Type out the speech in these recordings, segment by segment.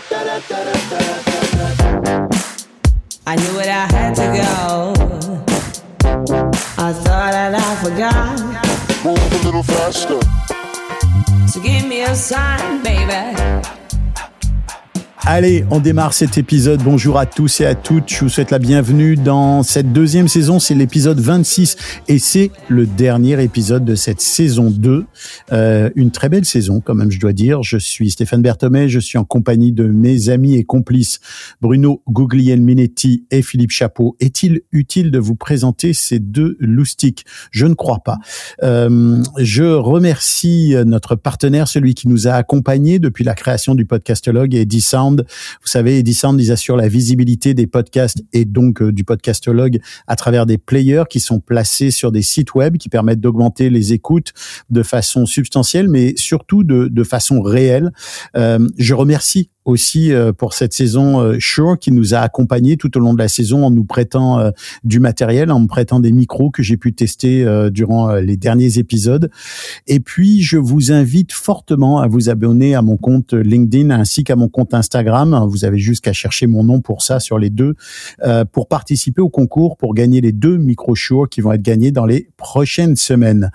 I knew it, I had to go. I thought that I forgot. Move a little faster. So give me a sign, baby. Allez, on démarre cet épisode. Bonjour à tous et à toutes. Je vous souhaite la bienvenue dans cette deuxième saison. C'est l'épisode 26 et c'est le dernier épisode de cette saison 2. Euh, une très belle saison, quand même, je dois dire. Je suis Stéphane Berthomé. Je suis en compagnie de mes amis et complices Bruno Guglielminetti et Philippe Chapeau. Est-il utile de vous présenter ces deux loustiques? Je ne crois pas. Euh, je remercie notre partenaire, celui qui nous a accompagnés depuis la création du podcastologue Eddie Sound vous savez, Edison, ils assurent la visibilité des podcasts et donc euh, du podcastologue à travers des players qui sont placés sur des sites web qui permettent d'augmenter les écoutes de façon substantielle, mais surtout de, de façon réelle. Euh, je remercie aussi euh, pour cette saison euh, Shure qui nous a accompagnés tout au long de la saison en nous prêtant euh, du matériel, en me prêtant des micros que j'ai pu tester durant les derniers épisodes. Et puis, je vous invite fortement à vous abonner à mon compte LinkedIn ainsi qu'à mon compte Instagram. Vous avez juste qu'à chercher mon nom pour ça sur les deux, pour participer au concours, pour gagner les deux micros Shure qui vont être gagnés dans les prochaines semaines.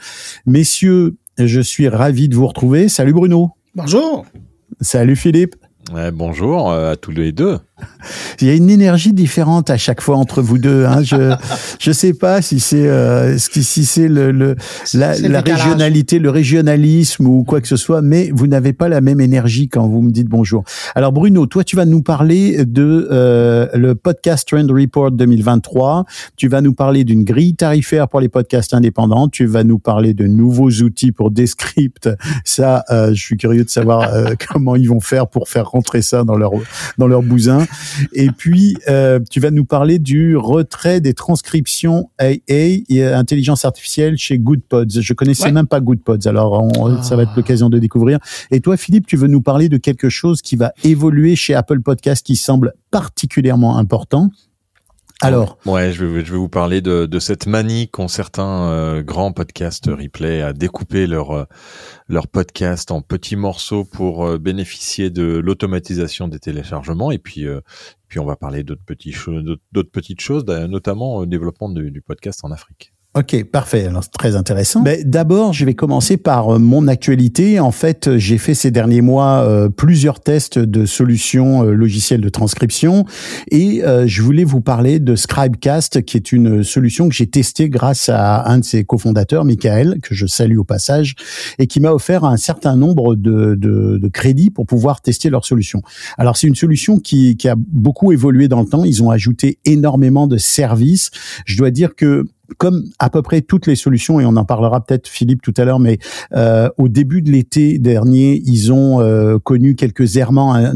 Messieurs, je suis ravi de vous retrouver. Salut Bruno. Bonjour. Salut Philippe. Bonjour à tous les deux. Il y a une énergie différente à chaque fois entre vous deux. Hein. Je je sais pas si c'est euh, si c'est le, le la, la régionalité, le régionalisme ou quoi que ce soit, mais vous n'avez pas la même énergie quand vous me dites bonjour. Alors Bruno, toi tu vas nous parler de euh, le podcast Trend Report 2023. Tu vas nous parler d'une grille tarifaire pour les podcasts indépendants. Tu vas nous parler de nouveaux outils pour Descript. Ça, euh, je suis curieux de savoir euh, comment ils vont faire pour faire rentrer ça dans leur dans leur bousin. Et puis, euh, tu vas nous parler du retrait des transcriptions AA et intelligence artificielle chez GoodPods. Je connaissais même pas GoodPods, alors ça va être l'occasion de découvrir. Et toi, Philippe, tu veux nous parler de quelque chose qui va évoluer chez Apple Podcast qui semble particulièrement important. Alors, ouais, je vais, je vais vous parler de, de cette manie qu'ont certains euh, grands podcasts replay à découper leur euh, leur podcast en petits morceaux pour euh, bénéficier de l'automatisation des téléchargements. Et puis, puis on va parler d'autres petites choses, d'autres petites choses, notamment au développement du podcast en Afrique. Ok, parfait. Alors, c'est très intéressant. Mais D'abord, je vais commencer par euh, mon actualité. En fait, j'ai fait ces derniers mois euh, plusieurs tests de solutions euh, logicielles de transcription et je voulais vous parler de Scribecast, qui est une solution que j'ai testée grâce à un de ses cofondateurs, Michael, que je salue au passage, et qui m'a offert un certain nombre de, de, de, crédits pour pouvoir tester leur solution. Alors, c'est une solution qui, qui a beaucoup évolué dans le temps. Ils ont ajouté énormément de services. Je dois dire que comme à peu près toutes les solutions, et on en parlera peut-être Philippe tout à l'heure, mais euh, au début de l'été dernier, ils ont euh, connu quelques errements hein,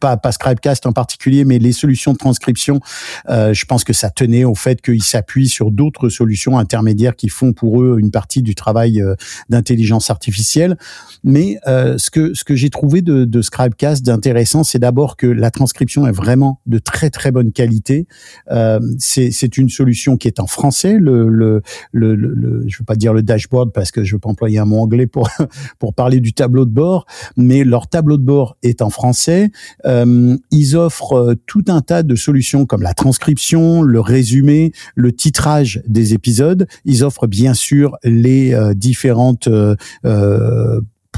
pas, pas Scribecast en particulier, mais les solutions de transcription, euh, je pense que ça tenait au fait qu'ils s'appuient sur d'autres solutions intermédiaires qui font pour eux une partie du travail euh, d'intelligence artificielle. Mais euh, ce que ce que j'ai trouvé de, de Scribecast d'intéressant, c'est d'abord que la transcription est vraiment de très très bonne qualité. Euh, c'est une solution qui est en français. Le le, le, le, je veux pas dire le dashboard parce que je veux pas employer un mot anglais pour pour parler du tableau de bord, mais leur tableau de bord est en français. Euh, ils offrent euh, tout un tas de solutions comme la transcription, le résumé, le titrage des épisodes. Ils offrent bien sûr les euh, différentes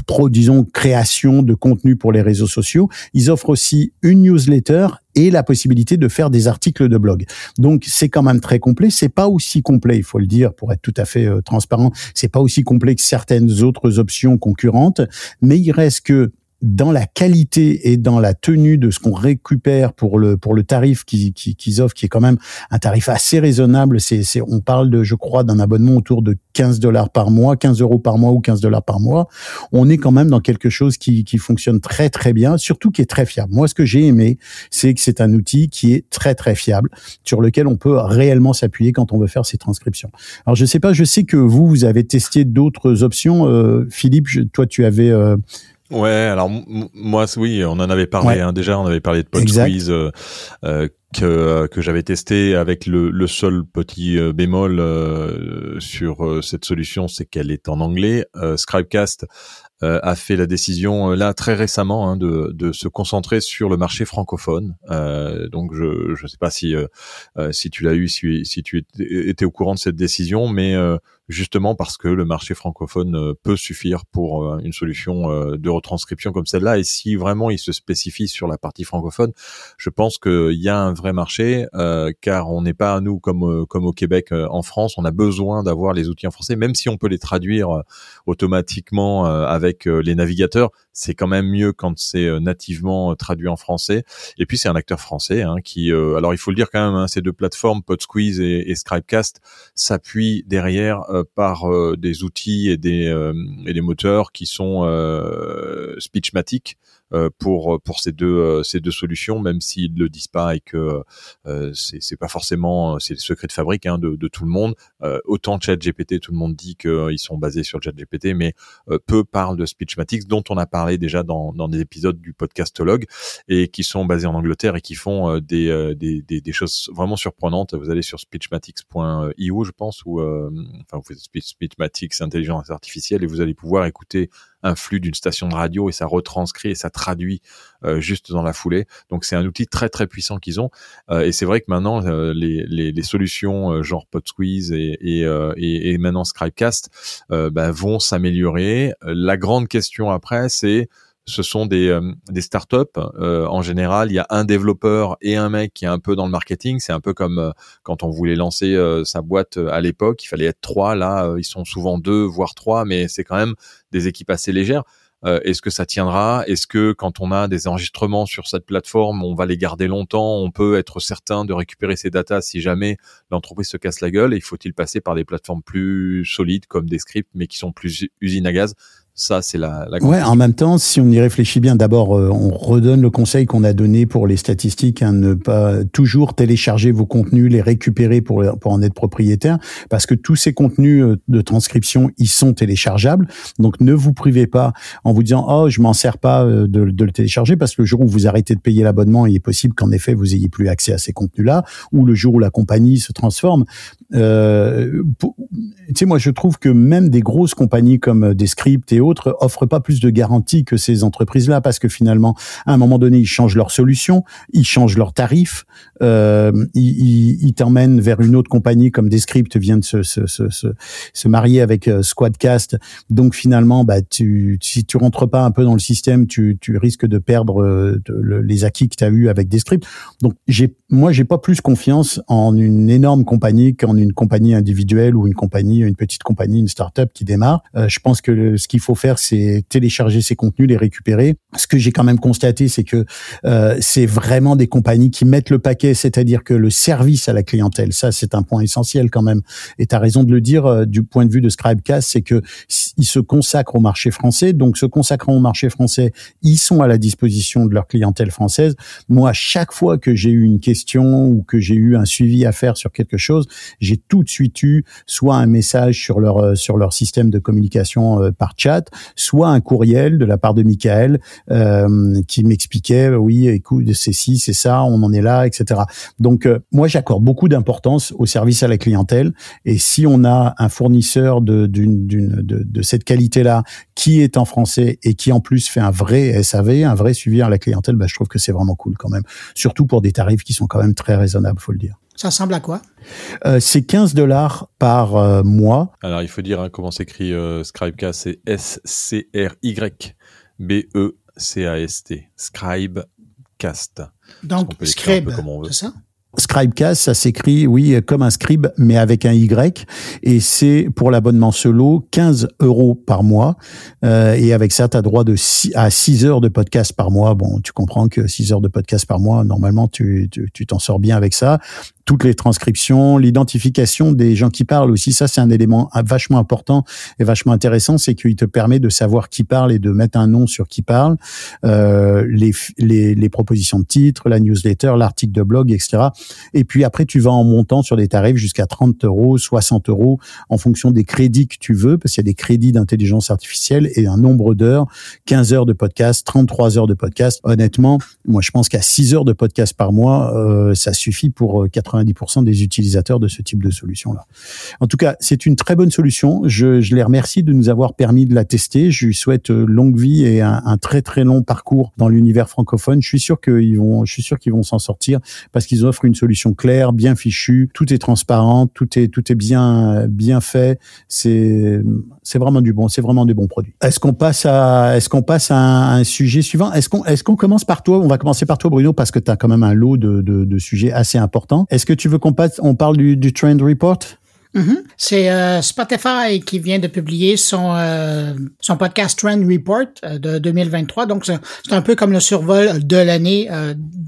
pro, disons, création de contenu pour les réseaux sociaux. Ils offrent aussi une newsletter et la possibilité de faire des articles de blog. Donc c'est quand même très complet. C'est pas aussi complet, il faut le dire, pour être tout à fait transparent. C'est pas aussi complet que certaines autres options concurrentes, mais il reste que dans la qualité et dans la tenue de ce qu'on récupère pour le pour le tarif qu'ils qui, offrent, qui est quand même un tarif assez raisonnable. C'est on parle de je crois d'un abonnement autour de 15 dollars par mois, 15 euros par mois ou 15 dollars par mois. On est quand même dans quelque chose qui qui fonctionne très très bien, surtout qui est très fiable. Moi, ce que j'ai aimé, c'est que c'est un outil qui est très très fiable, sur lequel on peut réellement s'appuyer quand on veut faire ses transcriptions. Alors je sais pas, je sais que vous vous avez testé d'autres options. Euh, Philippe, toi tu avais euh, Ouais, alors moi oui, on en avait parlé hein, déjà, on avait parlé de PodSqueeze euh, euh, que que j'avais testé avec le, le seul petit euh, bémol euh, sur cette solution, c'est qu'elle est en anglais. Scribecast a fait la décision là très récemment hein, de, de se concentrer sur le marché francophone. donc je ne sais pas si si tu l'as eu, si, si tu étais au courant de cette décision, mais justement parce que le marché francophone euh, peut suffire pour euh, une solution euh, de retranscription comme celle-là. Et si vraiment il se spécifie sur la partie francophone, je pense qu'il y a un vrai marché, car on n'est pas à nous comme comme au Québec, en France, on a besoin d'avoir les outils en français, même si on peut les traduire automatiquement avec les navigateurs c'est quand même mieux quand c'est euh, nativement euh, traduit en français. Et puis c'est un acteur français hein, qui, euh, alors il faut le dire quand même, hein, ces deux plateformes, PodSqueeze et, et Scribecast, s'appuient derrière par des outils et des, et des moteurs qui sont Speechmatic euh, pour pour ces deux euh, ces deux solutions, même s'ils le disent pas et que euh, c'est pas forcément c'est le secret de fabrique hein, de, de tout le monde. autant ChatGPT, tout le monde dit qu'ils sont basés sur ChatGPT, mais peu parlent de Speechmatics, dont on a parlé déjà dans dans des épisodes du podcastologue et qui sont basés en Angleterre et qui font des, des, des, des choses vraiment surprenantes. Vous allez sur speechmatics.io, je pense, ou enfin vous faites Speechmatics intelligence artificielle et vous allez pouvoir écouter un flux d'une station de radio et ça retranscrit et ça traduit euh, juste dans la foulée. Donc c'est un outil très très puissant qu'ils ont. Euh, et c'est vrai que maintenant euh, les, les, solutions genre PodSqueeze et, et, et, et maintenant Scribecast bah, vont s'améliorer. La grande question après c'est ce sont des, euh, des startups. Euh, en général, il y a un développeur et un mec qui est un peu dans le marketing. C'est un peu comme euh, quand on voulait lancer sa boîte à l'époque, il fallait être trois. Là, ils sont souvent deux, voire trois, mais c'est quand même des équipes assez légères. Est-ce que ça tiendra? Est-ce que quand on a des enregistrements sur cette plateforme, on va les garder longtemps? On peut être certain de récupérer ces datas si jamais l'entreprise se casse la gueule? Et faut-il passer par des plateformes plus solides comme des scripts, mais qui sont plus usines à gaz? Ça, c'est la, la Ouais, en même temps, si on y réfléchit bien, d'abord, euh, on redonne le conseil qu'on a donné pour les statistiques, hein, ne pas toujours télécharger vos contenus, les récupérer pour, pour en être propriétaire, parce que tous ces contenus euh, de transcription, ils sont téléchargeables. Donc, ne vous privez pas en vous disant, oh, je m'en sers pas euh, de, de, le télécharger, parce que le jour où vous arrêtez de payer l'abonnement, il est possible qu'en effet, vous ayez plus accès à ces contenus-là, ou le jour où la compagnie se transforme. Euh, tu sais, moi, je trouve que même des grosses compagnies comme Descript et autres offrent pas plus de garanties que ces entreprises-là parce que finalement, à un moment donné, ils changent leur solution, ils changent leurs tarifs, euh, ils, t'emmènent vers une autre compagnie comme Descript vient de se, se, se, se, marier avec euh, Squadcast. Donc finalement, bah, tu, si tu rentres pas un peu dans le système, tu, tu risques de perdre euh, les acquis que tu as eu avec Descript. Donc j'ai, moi, j'ai pas plus confiance en une énorme compagnie qu'en une compagnie individuelle ou une compagnie, une petite compagnie, une start-up qui démarre. Je pense que ce qu'il faut faire, c'est télécharger ces contenus, les récupérer. Ce que j'ai quand même constaté, c'est que euh, c'est vraiment des compagnies qui mettent le paquet, c'est-à-dire que le service à la clientèle, ça c'est un point essentiel quand même. Et tu as raison de le dire euh, du point de vue de Scribecast, c'est que ils se consacrent au marché français. Donc se consacrant au marché français, ils sont à la disposition de leur clientèle française. Moi, chaque fois que j'ai eu une question ou que j'ai eu un suivi à faire sur quelque chose, j'ai tout de suite eu soit un message sur leur euh, sur leur système de communication euh, par chat, soit un courriel de la part de Michael euh, qui m'expliquait oui écoute c'est ci c'est ça on en est là etc. Donc moi j'accorde beaucoup d'importance au service à la clientèle et si on a un fournisseur de d'une d'une de, de cette qualité là qui est en français et qui en plus fait un vrai SAV un vrai suivi à la clientèle bah, je trouve que c'est vraiment cool quand même surtout pour des tarifs qui sont quand même très raisonnables faut le dire. Ça ressemble à quoi? Euh, C'est 15 dollars par euh, mois. Alors, il faut dire hein, comment s'écrit euh, Scribecast, c'est S-C-R-Y-B-E-C-A-S-T. Scribecast. Donc, Scribe, c'est ça? Scribecast, ça s'écrit, oui, comme un scribe, mais avec un Y. Et c'est pour l'abonnement solo 15 euros par mois. Euh, et avec ça, tu as droit de à 6 heures de podcast par mois. Bon, tu comprends que 6 heures de podcast par mois, normalement, tu t'en tu, t'en sors bien avec ça toutes les transcriptions, l'identification des gens qui parlent aussi. Ça, c'est un élément vachement important et vachement intéressant, c'est qu'il te permet de savoir qui parle et de mettre un nom sur qui parle, euh, les, les, les, propositions de titres, la newsletter, l'article de blog, etc. Et puis après, tu vas en montant sur des tarifs jusqu'à 30 euros, 60 euros, en fonction des crédits que tu veux, parce qu'il y a des crédits d'intelligence artificielle et un nombre d'heures, 15 heures de podcast, 33 heures de podcast. Honnêtement, moi, je pense qu'à 6 heures de podcast par mois, euh, ça suffit pour 80 90% des utilisateurs de ce type de solution-là. En tout cas, c'est une très bonne solution. Je, je les remercie de nous avoir permis de la tester. Je lui souhaite longue vie et un, très très long parcours dans l'univers francophone. Je suis sûr qu'ils vont, je suis sûr qu'ils vont s'en sortir parce qu'ils offrent une solution claire, bien fichue, tout est transparent, tout est tout est bien bien fait. C'est c'est vraiment du bon, c'est vraiment des bons produits. Est-ce qu'on passe à est-ce qu'on passe à un, sujet suivant? Est-ce qu'on est-ce qu'on commence par toi? On va commencer par toi Bruno parce que tu as quand même un lot de, de sujets assez importants. Est-ce que tu veux qu'on parle du, du trend report? Mm-hmm. C'est euh, Spotify qui vient de publier son euh, son podcast Trend Report euh, de 2023. Donc c'est un peu comme le survol de l'année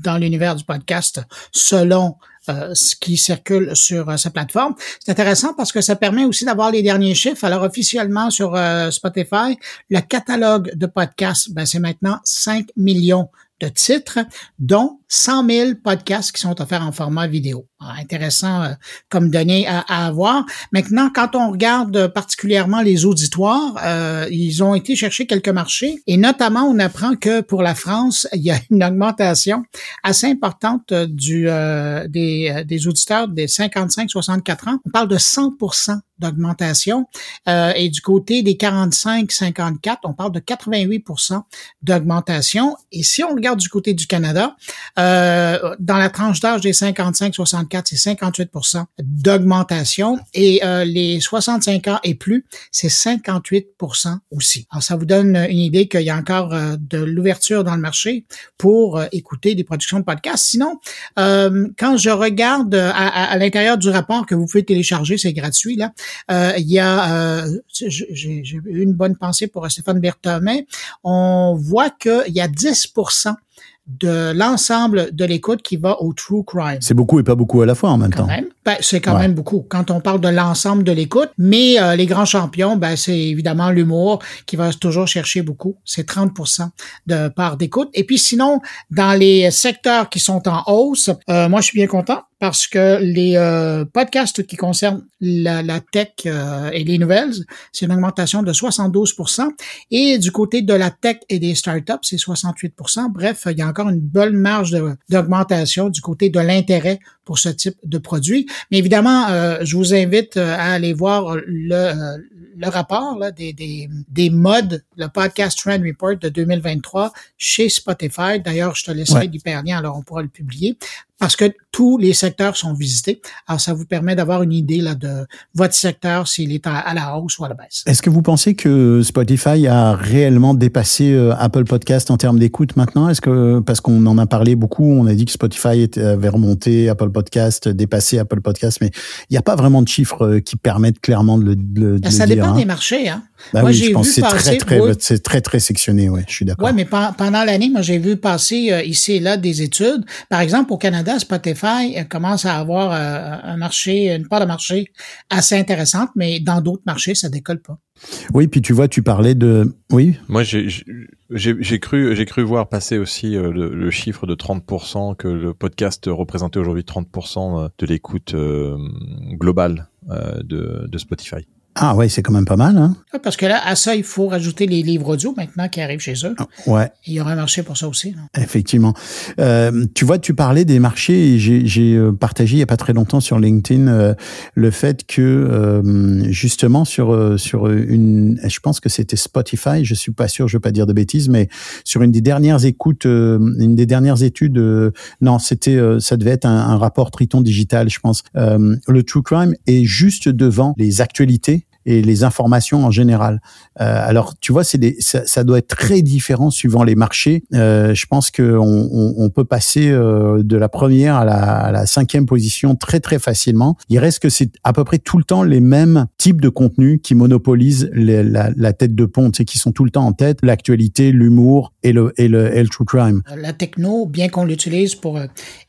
dans l'univers du podcast selon ce qui circule sur sa plateforme. C'est intéressant parce que ça permet aussi d'avoir les derniers chiffres. Alors officiellement sur Spotify, le catalogue de podcasts, ben, c'est maintenant 5 millions de titres, dont 100 000 podcasts qui sont offerts en format vidéo. Ah, intéressant euh, comme données à, avoir. Maintenant, quand on regarde particulièrement les auditoires, euh, ils ont été chercher quelques marchés et notamment on apprend que pour la France, il y a une augmentation assez importante du euh, des, des auditeurs des 55-64 ans. On parle de 100% d'augmentation. et du côté des 45-54, on parle de 88% d'augmentation. Et si on regarde du côté du Canada, euh, dans la tranche d'âge des 55-64, c'est 58% d'augmentation. Et euh, les 65 ans et plus, c'est 58% aussi. Alors, ça vous donne une idée qu'il y a encore euh, de l'ouverture dans le marché pour écouter des productions de podcasts. Sinon, quand je regarde à, l'intérieur du rapport que vous pouvez télécharger, c'est gratuit, là, il y a, j'ai eu une bonne pensée pour Stéphane Berthomet, on voit qu'il y a 10 de l'ensemble de l'écoute qui va au true crime. C'est beaucoup et pas beaucoup à la fois en même temps. Ben, c'est quand même beaucoup quand on parle de l'ensemble de l'écoute. Mais euh, les grands champions, ben, c'est évidemment l'humour qui va toujours chercher beaucoup. C'est 30% de part d'écoute. Et puis sinon, dans les secteurs qui sont en hausse, euh, moi je suis bien content parce que les euh, podcasts qui concernent la, tech et les nouvelles, c'est une augmentation de 72% Et du côté de la tech et des startups, c'est 68% Bref, il y a encore une bonne marge d'augmentation du côté de l'intérêt pour ce type de produit. Mais évidemment, euh, je vous invite euh, à aller voir le, euh, le rapport là, des, des, des modes, le podcast Trend Report de 2023 chez Spotify. D'ailleurs, je te laisserai l'hyperlien, alors on pourra le publier parce que tous les secteurs sont visités. Alors, ça vous permet d'avoir une idée là, de votre secteur, s'il est à, la hausse ou à la baisse. Est-ce que vous pensez que Spotify a réellement dépassé Apple Podcast en termes d'écoute maintenant? Est-ce que parce qu'on en a parlé beaucoup, on a dit que Spotify avait remonté Apple Podcast, dépassé Apple Podcast, mais il n'y a pas vraiment de chiffres euh, qui permettent clairement de le, de ben, Ça dépend hein. des marchés. Hein. Bah moi, oui, je pense c'est très, très, c'est très, très sectionné, ouais, je suis d'accord. Ouais, mais pendant l'année, moi, j'ai vu passer euh, ici et là des études. Par exemple, au Canada, Spotify euh, commence à avoir un marché, une part de marché assez intéressante, mais dans d'autres marchés, ça décolle pas. Oui, puis tu vois, tu parlais de, oui? Moi, j'ai cru, j'ai cru voir passer aussi euh, le, chiffre de 30% que le podcast représentait aujourd'hui 30% euh, de l'écoute euh, globale de, de Spotify. Ah ouais, c'est quand même pas mal, hein? parce que là, à ça, il faut rajouter les livres audio maintenant qui arrivent chez eux. Ah, ouais. il y aura un marché pour ça aussi. Effectivement. Euh, tu vois, tu parlais des marchés et j'ai euh, partagé il y a pas très longtemps sur LinkedIn euh, le fait que euh, justement sur sur une, je pense que c'était Spotify, je suis pas sûr, je veux pas dire de bêtises, mais sur une des dernières écoutes, une des dernières études, non, c'était, ça devait être un, un, rapport Triton digital, je pense. le true crime est juste devant les actualités et les informations en général. Euh, alors, tu vois, c'est des, ça, ça, doit être très différent suivant les marchés. Euh, je pense qu'on on, on, peut passer euh, de la première à la, à la, cinquième position très très facilement. Il reste que c'est à peu près tout le temps les mêmes types de contenus qui monopolisent les, la, la, tête de pont, et qui sont tout le temps en tête. L'actualité, l'humour et le, et le, et le true crime. La techno, bien qu'on l'utilise pour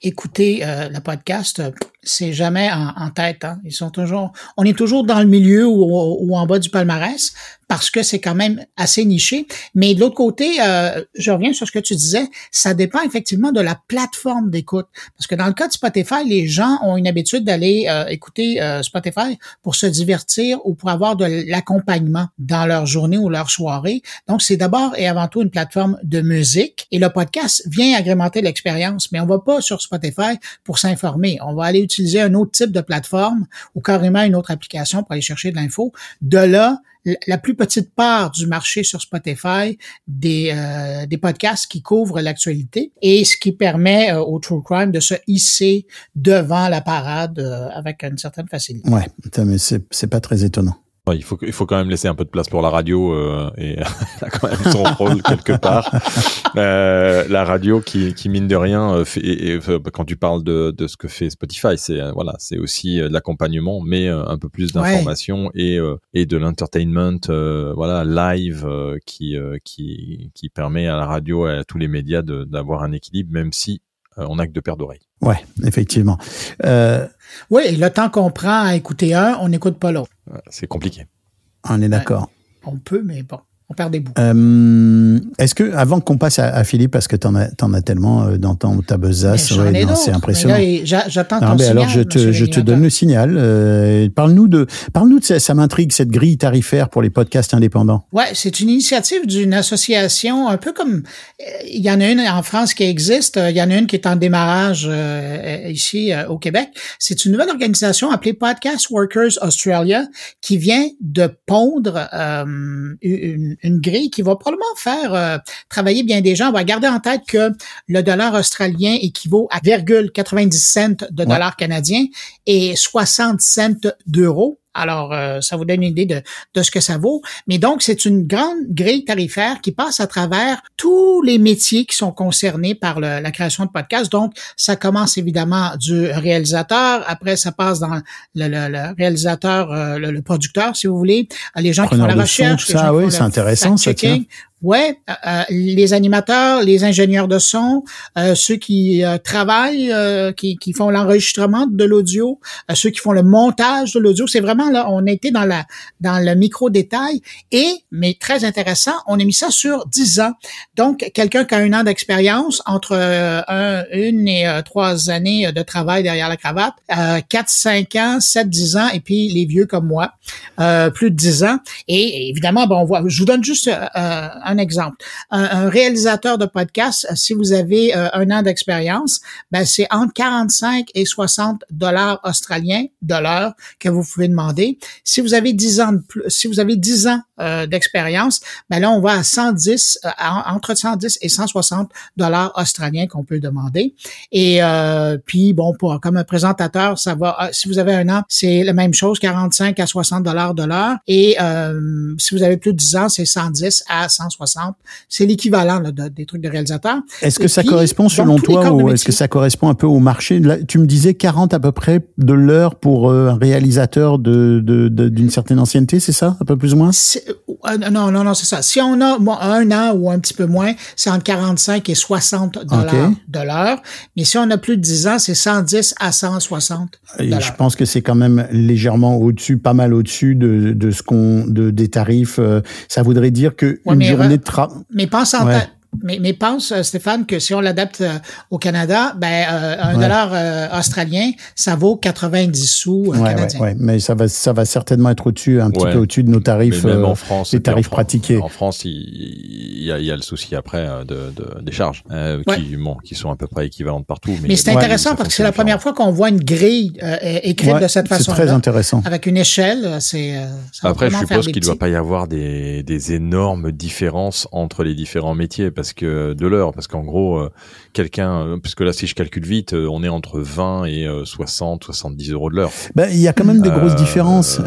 écouter euh, le podcast, c'est jamais en, tête. Hein. Ils sont toujours, on est toujours dans le milieu ou, ou en bas du palmarès parce que c'est quand même assez niché. Mais de l'autre côté, euh, je reviens sur ce que tu disais, ça dépend effectivement de la plateforme d'écoute. Parce que dans le cas de Spotify, les gens ont une habitude d'aller euh, écouter euh, Spotify pour se divertir ou pour avoir de l'accompagnement dans leur journée ou leur soirée. Donc, c'est d'abord et avant tout une plateforme de musique. Et le podcast vient agrémenter l'expérience, mais on va pas sur Spotify pour s'informer. On va aller utiliser un autre type de plateforme ou carrément une autre application pour aller chercher de l'info. De là, la plus petite part du marché sur Spotify des, euh, des podcasts qui couvrent l'actualité et ce qui permet euh, au True Crime de se hisser devant la parade euh, avec une certaine facilité. Ouais, mais c'est pas très étonnant il faut il faut quand même laisser un peu de place pour la radio euh, et a quand même son rôle quelque part. Euh, la radio qui, qui mine de rien euh, fait, et, quand tu parles de, de ce que fait Spotify, c'est euh, voilà, c'est aussi de l'accompagnement, mais un peu plus d'informations et et de l'entertainment, voilà, live qui qui qui permet à la radio et à tous les médias d'avoir un équilibre, même si on n'a que deux paires d'oreilles. Ouais, effectivement. Euh... Oui, et le temps qu'on prend à écouter un, on n'écoute pas l'autre. C'est compliqué. On est d'accord. on peut, mais bon on perd des bouts. Euh, Est-ce que, avant qu'on passe à, à, Philippe, parce que t'en as, en as tellement euh, dans ton, ta besace, ouais, c'est impressionnant. J'attends ton signal, Alors, je te, je te donne le signal. Euh, parle-nous de, parle-nous de ça, ça m'intrigue, cette grille tarifaire pour les podcasts indépendants. Ouais, c'est une initiative d'une association, un peu comme, euh, il y en a une en France qui existe, il y en a une qui est en démarrage euh, ici au Québec. C'est une nouvelle organisation appelée Podcast Workers Australia qui vient de pondre une une, grille qui va probablement faire euh, travailler bien des gens. On va garder en tête que le dollar australien équivaut à 0,90 cents de dollars canadiens et 60 cents d'euros. Alors, euh, ça vous donne une idée de, de ce que ça vaut. Mais donc, c'est une grande grille tarifaire qui passe à travers tous les métiers qui sont concernés par la création de podcasts. Donc, ça commence évidemment du réalisateur. Après, ça passe dans le, le, réalisateur, euh, le, producteur, si vous voulez. Les gens qui font la recherche. ça, oui, c'est intéressant, ça Ouais, euh, euh, les animateurs, les ingénieurs de son, euh, ceux qui travaillent, qui, qui, font l'enregistrement de l'audio, ceux qui font le montage de l'audio, c'est vraiment là, on été dans la dans le micro détail et mais très intéressant, on a mis ça sur 10 ans. Donc quelqu'un qui a un an d'expérience entre un, une et trois années de travail derrière la cravate, euh, 4 5 ans, 7 10 ans et puis les vieux comme moi, plus de 10 ans et évidemment bon on voit je vous donne juste un un exemple. Un, réalisateur de podcast, euh, si vous avez euh, un an d'expérience, ben c'est entre 45 et 60 dollars australiens l'heure que vous pouvez demander. Si vous avez 10 ans de plus, si vous avez 10 ans euh, d'expérience, ben là on va à 110 entre 110 et 160 dollars australiens qu'on peut demander. Et puis bon pour comme un présentateur, ça va si vous avez un an, c'est la même chose 45 à 60 dollars de l'heure. Et si vous avez plus de 10 ans, c'est 110 à 160 c'est l'équivalent des trucs de réalisateur. Est-ce que ça correspond selon toi ou est-ce que ça correspond un peu au marché? Tu me disais 40 à peu près de l'heure pour euh, un réalisateur de, d'une certaine ancienneté, c'est ça, un peu plus ou moins? Euh, Non, non, non, c'est ça. Si on a un an ou un petit peu moins, c'est entre 45 et 60 dollars de l'heure. Mais si on a plus de 10 ans, c'est 110 à 160 Je pense que c'est quand même légèrement au-dessus, pas mal au-dessus de, de ce qu'on, de, des tarifs. Euh, ça voudrait dire que une journée mais pense en mais, mais pense, euh, Stéphane, que si on l'adapte euh, au Canada, ben euh, un dollar australien, ça vaut 90 sous ouais, canadiens. Ouais, mais ça va, ça va certainement être au-dessus, un petit peu au-dessus de nos tarifs, même en France, les tarifs pratiqués. En France, il, y a, il y a le souci après de, de des charges qui, bon, qui sont à peu près équivalentes partout. Mais, mais c'est intéressant parce que c'est la première fois qu'on voit une grille écrite de cette façon. C'est très intéressant. Avec une échelle, c'est. Après, je suppose qu'il ne doit pas y avoir des, des énormes différences entre les différents métiers parce de l'heure, parce qu'en gros, euh, quelqu'un, euh, puisque là, si je calcule vite, euh, on est entre 20 et 60, 70 euros de l'heure. Ben, il y a quand même des grosses différences.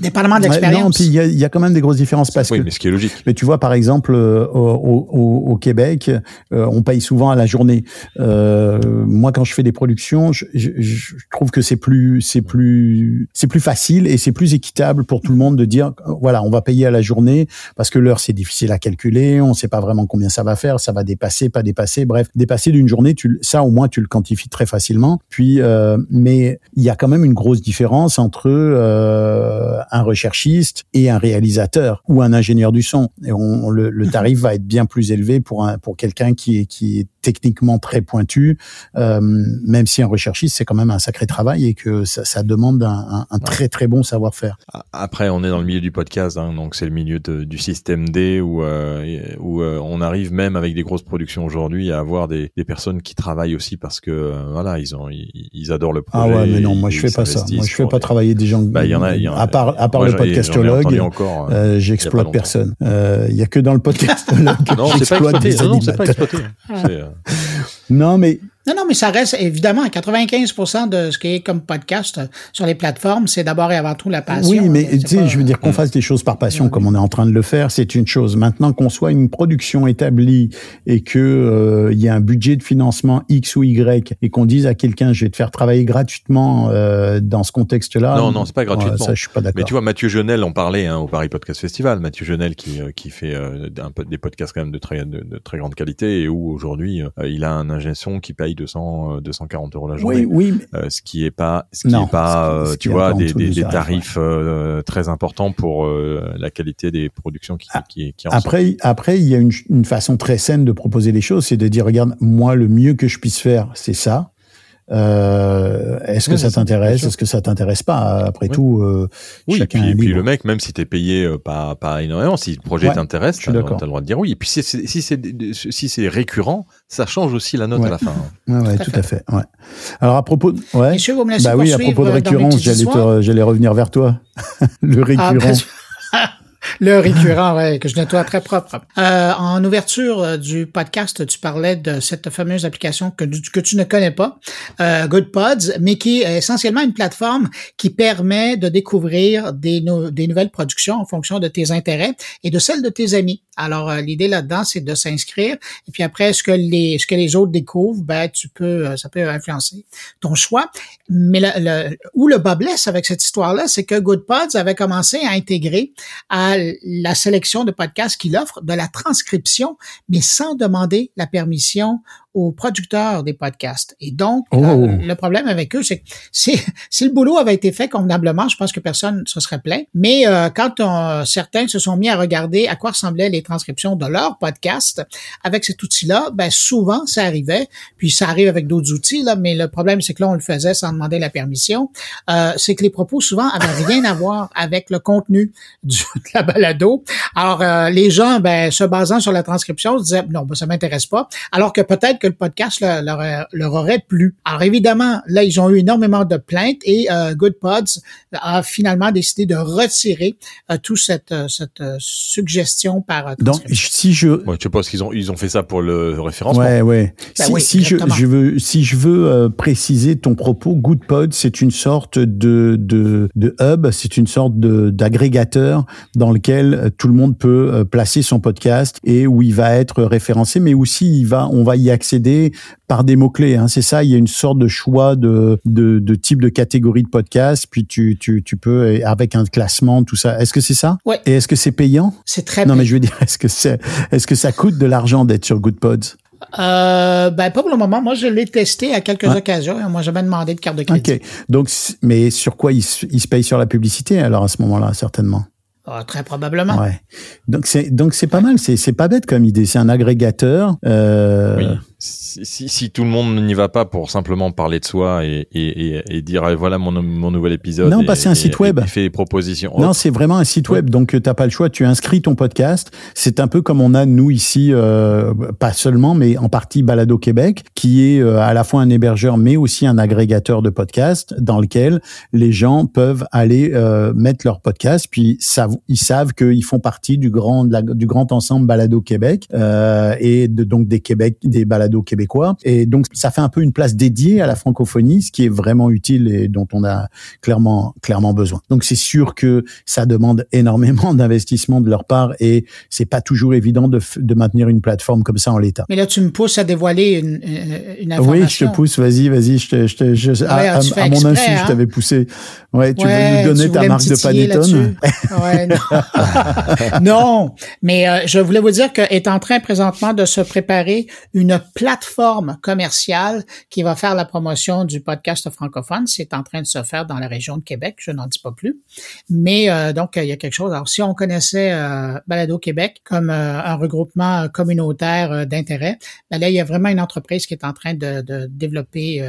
Dépendamment d'expérience. non, puis il y a, quand même des grosses différences parce oui, que. mais ce qui est logique. Mais tu vois, par exemple, au, Québec, on paye souvent à la journée. moi, quand je fais des productions, je, je trouve que c'est plus, c'est plus, c'est plus facile et c'est plus équitable pour tout le monde de dire, voilà, on va payer à la journée parce que l'heure c'est difficile à calculer, on sait pas vraiment combien ça va faire, ça va dépasser, pas dépasser, bref, dépasser d'une journée, tu, ça au moins tu le quantifies très facilement. Puis, euh, mais il y a quand même une grosse différence entre euh, un recherchiste et un réalisateur ou un ingénieur du son. Et on, le, le tarif va être bien plus élevé pour un pour quelqu'un qui est qui est techniquement très pointu, euh, même si un recherchiste c'est quand même un sacré travail et que ça, ça demande un, un, très très bon savoir-faire. Après, on est dans le milieu du podcast, hein, donc c'est le milieu de, du système D où où on arrive même avec des grosses productions aujourd'hui, à avoir des, des personnes qui travaillent aussi parce que euh, voilà, ils ont ils, ils adorent le Ah projet. ouais, mais non, moi je fais pas ça. Moi je fais pas travailler des gens. Bah, il y en a, il y en a- à part à part Moi, le podcastologue, encore. euh, euh, j'exploite personne. Euh, Il y a que dans le podcastologue Non, c'est pas exploité. des Non, c'est pas exploité. Euh, Non, mais Non, non, mais ça reste évidemment 95% de ce qui est comme podcast euh, sur les plateformes, c'est d'abord et avant tout la passion. Oui, mais c'est tu sais, pas- je veux dire qu'on fasse des choses par passion comme on est en train de le faire, c'est une chose. Maintenant qu'on soit une production établie et que euh, il y a un budget de financement X ou Y et qu'on dise à quelqu'un je vais te faire travailler gratuitement euh, dans ce contexte-là. Non, non, c'est pas gratuitement. ça, je suis pas d'accord. Mais tu vois, Mathieu Genel en parlait hein, au Paris Podcast Festival. Mathieu Genel qui, euh, qui fait euh, un peu des podcasts quand même de très, de, de très grande qualité et où aujourd'hui euh, il a un qui paye 200, euh, 240 euros la journée. oui, oui, mais- Euh, ce qui est pas, ce qui Non, est pas, ce qui- euh, ce tu vois, des, tarifs euh, très importants pour euh, la qualité des productions qui, Ah, qui, qui en sont. Après, après, il y a une, une façon très saine de proposer les choses, c'est de dire, regarde, moi, le mieux que je puisse faire, c'est ça. Euh, est-ce que Oui, ça t'intéresse? Est-ce que ça t'intéresse pas Après Oui. tout, euh, Oui, et chacun puis, est et puis libre? le mec, même si t'es payé euh, pas, pas énormément, si le projet Ouais, t'intéresse, t'as le droit de dire oui. Et puis si c'est si c'est si c'est récurrent, ça change aussi la note Ouais. à la fin. hein. Ouais, ouais, Tout à tout à fait. Ouais. Alors à propos, de- ouais. Messieurs, vous me Bah oui, à propos de récurrence, j'allais j'allais revenir vers toi. le Ah, récurrent. Le récurrent, ouais, que je nettoie très propre. Euh, en ouverture euh, du podcast, tu parlais de cette fameuse application que, tu- ne connais pas, euh, Good Pods, mais qui est essentiellement une plateforme qui permet de découvrir des nouvelles productions en fonction de tes intérêts et de celles de tes amis. Alors, euh, l'idée là-dedans, c'est de s'inscrire et puis après, ce que les, ce que les autres découvrent, ben, tu peux, euh, ça peut influencer ton choix. Mais le, le- où le bas blesse avec cette histoire-là, c'est que Good Pods avait commencé à intégrer à la sélection de podcasts qu'il offre de la transcription, mais sans demander la permission aux producteurs des podcasts. Et donc, Oh. euh, le problème avec eux, c'est que si, si le boulot avait été fait convenablement, je pense que personne se serait plaint. Mais euh, quand on- certains se sont mis à regarder à quoi ressemblaient les transcriptions de leurs podcasts avec cet outil-là, ben souvent ça arrivait. Puis ça arrive avec d'autres outils là, mais le problème c'est que là on le faisait sans demander la permission. Euh, c'est que les propos souvent avaient rien à voir avec le contenu du, de la balado. Alors euh, les gens, ben se basant sur la transcription, se disaient non, ben, ça m'intéresse pas. Alors que peut-être que le podcast leur, leur, leur aurait plu. Alors évidemment, là ils ont eu énormément de plaintes et euh, Good Pods a finalement décidé de retirer euh, tout cette, euh, cette euh, suggestion par euh, Donc, si je, Ouais, je pense qu'ils ont ils ont fait ça pour le référencement. Ouais, ouais. Ben si oui, si je, je veux, si je veux euh, préciser ton propos, GoodPod, c'est une sorte de de, de hub, c'est une sorte de d'agrégateur dans lequel tout le monde peut euh, placer son podcast et où il va être référencé, mais aussi il va, on va y accéder par des mots clés. Hein, c'est ça. Il y a une sorte de choix de de, de type de catégorie de podcast, puis tu tu tu peux avec un classement, tout ça. Est-ce que c'est ça? Ouais. Et est-ce que c'est payant? C'est très Non, mais je veux dire, est-ce que c'est est-ce que ça coûte de l'argent d'être sur GoodPods? Euh, ben, pas pour le moment. Moi, je l'ai testé à quelques Ouais. occasions. et Moi, j'ai jamais demandé de carte de crédit. Ok. Donc, mais sur quoi il se paye sur la publicité alors à ce moment-là, certainement? Ah, très probablement. Ouais. Donc c'est donc c'est pas mal. C'est c'est pas bête comme idée. C'est un agrégateur. Euh, Oui. Si, si, si tout le monde n'y va pas pour simplement parler de soi et, et, et, et dire eh, voilà mon, mon nouvel épisode. Non, bah, c'est un site web. Et fait des propositions. Non, c'est vraiment un site web, donc euh, t'as pas le choix. Tu inscris ton podcast. C'est un peu comme on a nous ici, euh, pas seulement, mais en partie Balado Québec, qui est euh, à la fois un hébergeur, mais aussi un agrégateur de podcasts, dans lequel les gens peuvent aller euh, mettre leur podcast, puis ils savent qu'ils font partie du grand la- du grand ensemble Balado Québec euh, et de, donc des Québec des balados québécois. Et donc ça fait un peu une place dédiée à la francophonie, ce qui est vraiment utile et dont on a clairement clairement besoin. Donc c'est sûr que ça demande énormément d'investissement de leur part et c'est pas toujours évident de, de maintenir une plateforme comme ça en l'état. Mais là, tu me pousses à dévoiler une, une- une information. Oui, je te pousse, vas-y, vas-y, je te, je te, je- à, Ouais, à- tu fais à mon insu, hein? je t'avais poussé. Ouais, tu Ouais, veux nous donner ta marque de panettone? là-dessus. Ouais, non. non, mais euh, je voulais vous dire qu'elle est en train présentement de se préparer une plateforme commerciale qui va faire la promotion du podcast francophone. C'est en train de se faire dans la région de Québec, je n'en dis pas plus. Mais euh, donc, il y a quelque chose. Alors, si on connaissait euh, Balado Québec comme euh, un regroupement communautaire d'intérêt, ben là, il y a vraiment une entreprise qui est en train de, de développer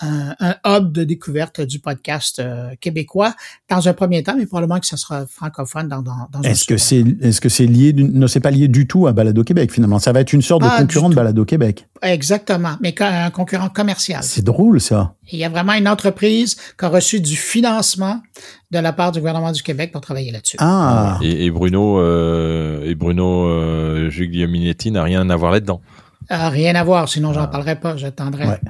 un, un, hub de découverte du podcast québécois dans un premier temps, mais probablement que ça sera francophone dans, dans, dans Est-ce que c'est est-ce que c'est lié non c'est pas lié du tout à Balado Québec finalement ça va être une sorte de concurrent de Balado Québec exactement mais un concurrent commercial c'est drôle ça il y a vraiment une entreprise qui a reçu du financement de la part du gouvernement du Québec pour travailler là-dessus. Ah. Et, et Bruno euh, et Bruno euh, Guglielminetti n'a rien à voir là-dedans. Euh, rien à voir, sinon j'en ah. parlerai pas, j'attendrai. Ouais.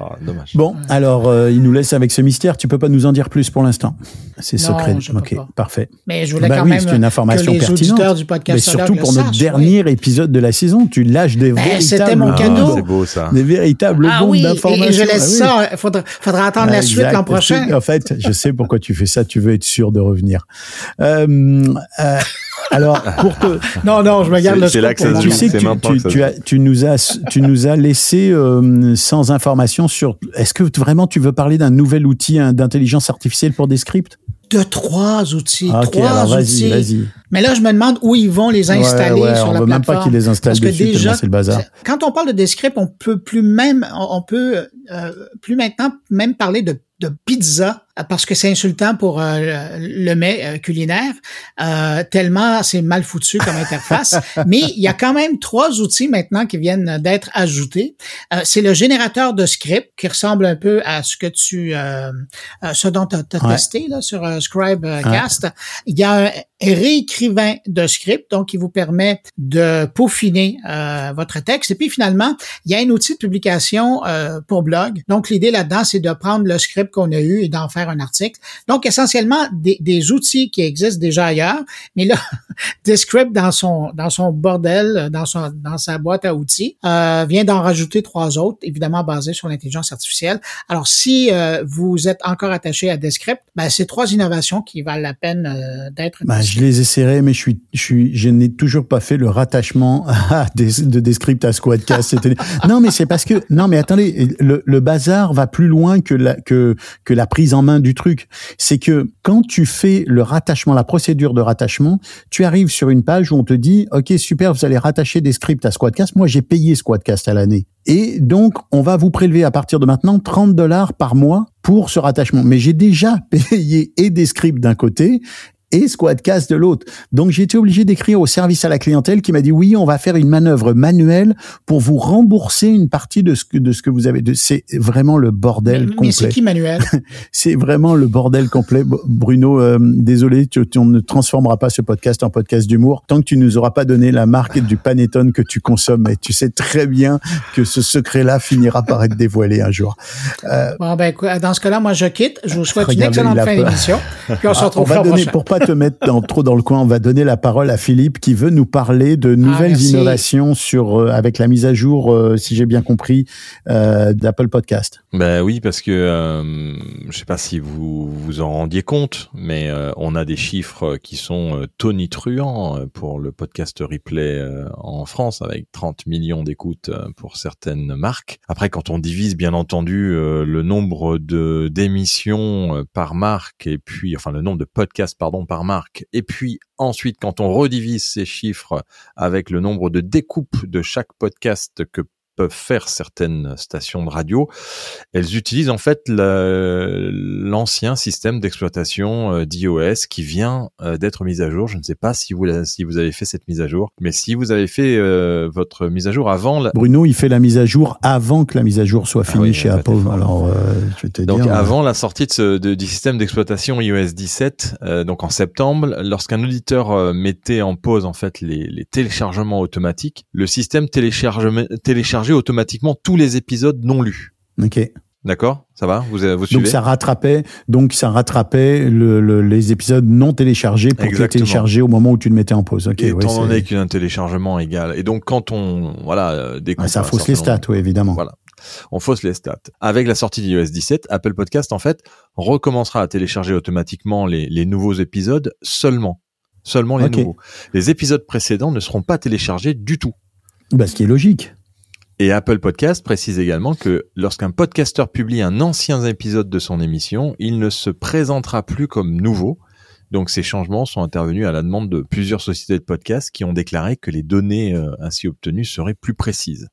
Oh, dommage. Bon, alors euh, il nous laisse avec ce mystère. Tu peux pas nous en dire plus pour l'instant. C'est secret. ok, parfait. Mais je voulais bah quand oui, même c'est une information que les pertinente. auditeurs du podcast Mais surtout pour notre dernier épisode de la saison, tu lâches des ben, véritables. C'était mon cadeau. Ah, c'est beau ça. Des véritables ah, bombes oui, d'informations. Et, je laisse ah, oui. ça. Faudra, faudra attendre la suite l'an prochain. En fait, je sais pourquoi tu fais ça. Tu veux être sûr de revenir. Euh, euh, alors, pour te... Non, non, je me garde le C'est là que ça se Tu sais que tu, tu, tu, as, tu nous as, tu nous as laissé euh, sans information sur. Est-ce que vraiment tu veux parler d'un nouvel outil hein, d'intelligence artificielle pour des scripts? De trois outils, okay, trois alors vas outils. Vas-y. Mais là, je me demande où ils vont les installer ouais, ouais, sur on la veut plateforme. même pas qu'ils les installent Parce que dessus, déjà, c'est le bazar. Quand on parle de Descript, on peut plus même, on peut euh, plus maintenant même parler de de pizza parce que c'est insultant pour euh, le mets euh, culinaire, euh, tellement c'est mal foutu comme interface. Mais il y a quand même trois outils maintenant qui viennent d'être ajoutés. Euh, c'est le générateur de script qui ressemble un peu à ce que tu, euh, ce dont tu as, Ouais. testé là, sur Scribecast. Il y a un réécrivain de script, donc qui vous permet de peaufiner votre texte. Et puis finalement, il y a un outil de publication pour blog. Donc l'idée là-dedans, c'est de prendre le script qu'on a eu et d'en faire un article. Donc, essentiellement, des, des, outils qui existent déjà ailleurs, mais là, Descript, dans son, dans son bordel, dans, son, dans sa boîte à outils, euh, vient d'en rajouter trois autres, évidemment basés sur l'intelligence artificielle. Alors, si euh, vous êtes encore attaché à Descript, ben, c'est trois innovations qui valent la peine euh, d'être... Ben, je les essaierai, mais je suis, je suis, je n'ai toujours pas fait le rattachement à des, de Descript à Squadcast. non, mais c'est parce que, non, mais attendez, le, le bazar va plus loin que la, que, que la prise en main du truc. C'est que quand tu fais le rattachement, la procédure de rattachement, tu arrives sur une page où on te dit, OK, super, vous allez rattacher des scripts à Squadcast. Moi, j'ai payé Squadcast à l'année. Et donc, on va vous prélever à partir de maintenant 30 dollars par mois pour ce rattachement. Mais j'ai déjà payé et des scripts d'un côté et Squadcast de l'autre. Donc j'ai été obligé d'écrire au service à la clientèle qui m'a dit oui, on va faire une manœuvre manuelle pour vous rembourser une partie de ce que de ce que vous avez. C'est vraiment le bordel mais, complet. Mais c'est qui manuel? C'est vraiment le bordel complet. Bruno, euh, désolé, tu, tu, on ne transformera pas ce podcast en podcast d'humour tant que tu nous auras pas donné la marque du panettone que tu consommes. Et tu sais très bien que ce secret-là finira par être dévoilé un jour. Euh, bon ben dans ce cas-là, moi je quitte. Je vous souhaite une excellente fin d'émission. Puis on se retrouve on va donner, pour pas te mettre dans, trop dans le coin, on va donner la parole à Philippe qui veut nous parler de nouvelles ah, innovations sur euh, avec la mise à jour, euh, si j'ai bien compris, euh, d'Apple Podcast. Ben oui, parce que euh, je sais pas si vous vous en rendiez compte, mais euh, on a des chiffres qui sont euh, tonitruants pour le podcast replay en France, avec 30 millions d'écoutes pour certaines marques. Après, quand on divise bien entendu le nombre de d'émissions par marque et puis enfin le nombre de podcasts pardon par marque, et puis ensuite quand on redivise ces chiffres avec le nombre de découpes de chaque podcast que peuvent faire certaines stations de radio, elles utilisent en fait l'ancien système d'exploitation euh, d'iOS qui vient euh, d'être mis à jour. Je ne sais pas si vous si vous avez fait cette mise à jour, mais si vous avez fait euh, votre mise à jour avant la... Bruno, il fait la mise à jour avant que la mise à jour soit finie ah oui, chez Apple. Alors, je vais te donc dire, avant la sortie de ce, de, du système d'exploitation iOS 17, donc en septembre, lorsqu'un auditeur mettait en pause en fait les, les téléchargements automatiques, le système télécharge télécharge automatiquement tous les épisodes non lus. Ok. D'accord, ça va? Vous, vous suivez? Donc ça rattrapait, donc ça rattrapait le, le, les épisodes non téléchargés pour les télécharger au moment où tu le mettais en pause. Ok. Et ouais, étant donné qu'un téléchargement égal. Et donc quand on voilà ouais, ça fausse les stats, oui évidemment. Voilà. On fausse les stats. Avec la sortie d'iOS 17, Apple Podcast en fait recommencera à télécharger automatiquement les, les nouveaux épisodes seulement, seulement les okay. nouveaux. Les épisodes précédents ne seront pas téléchargés du tout. Bah, ce qui est logique. Et Apple Podcast précise également que lorsqu'un podcasteur publie un ancien épisode de son émission, il ne se présentera plus comme nouveau. Donc ces changements sont intervenus à la demande de plusieurs sociétés de podcasts qui ont déclaré que les données euh, ainsi obtenues seraient plus précises.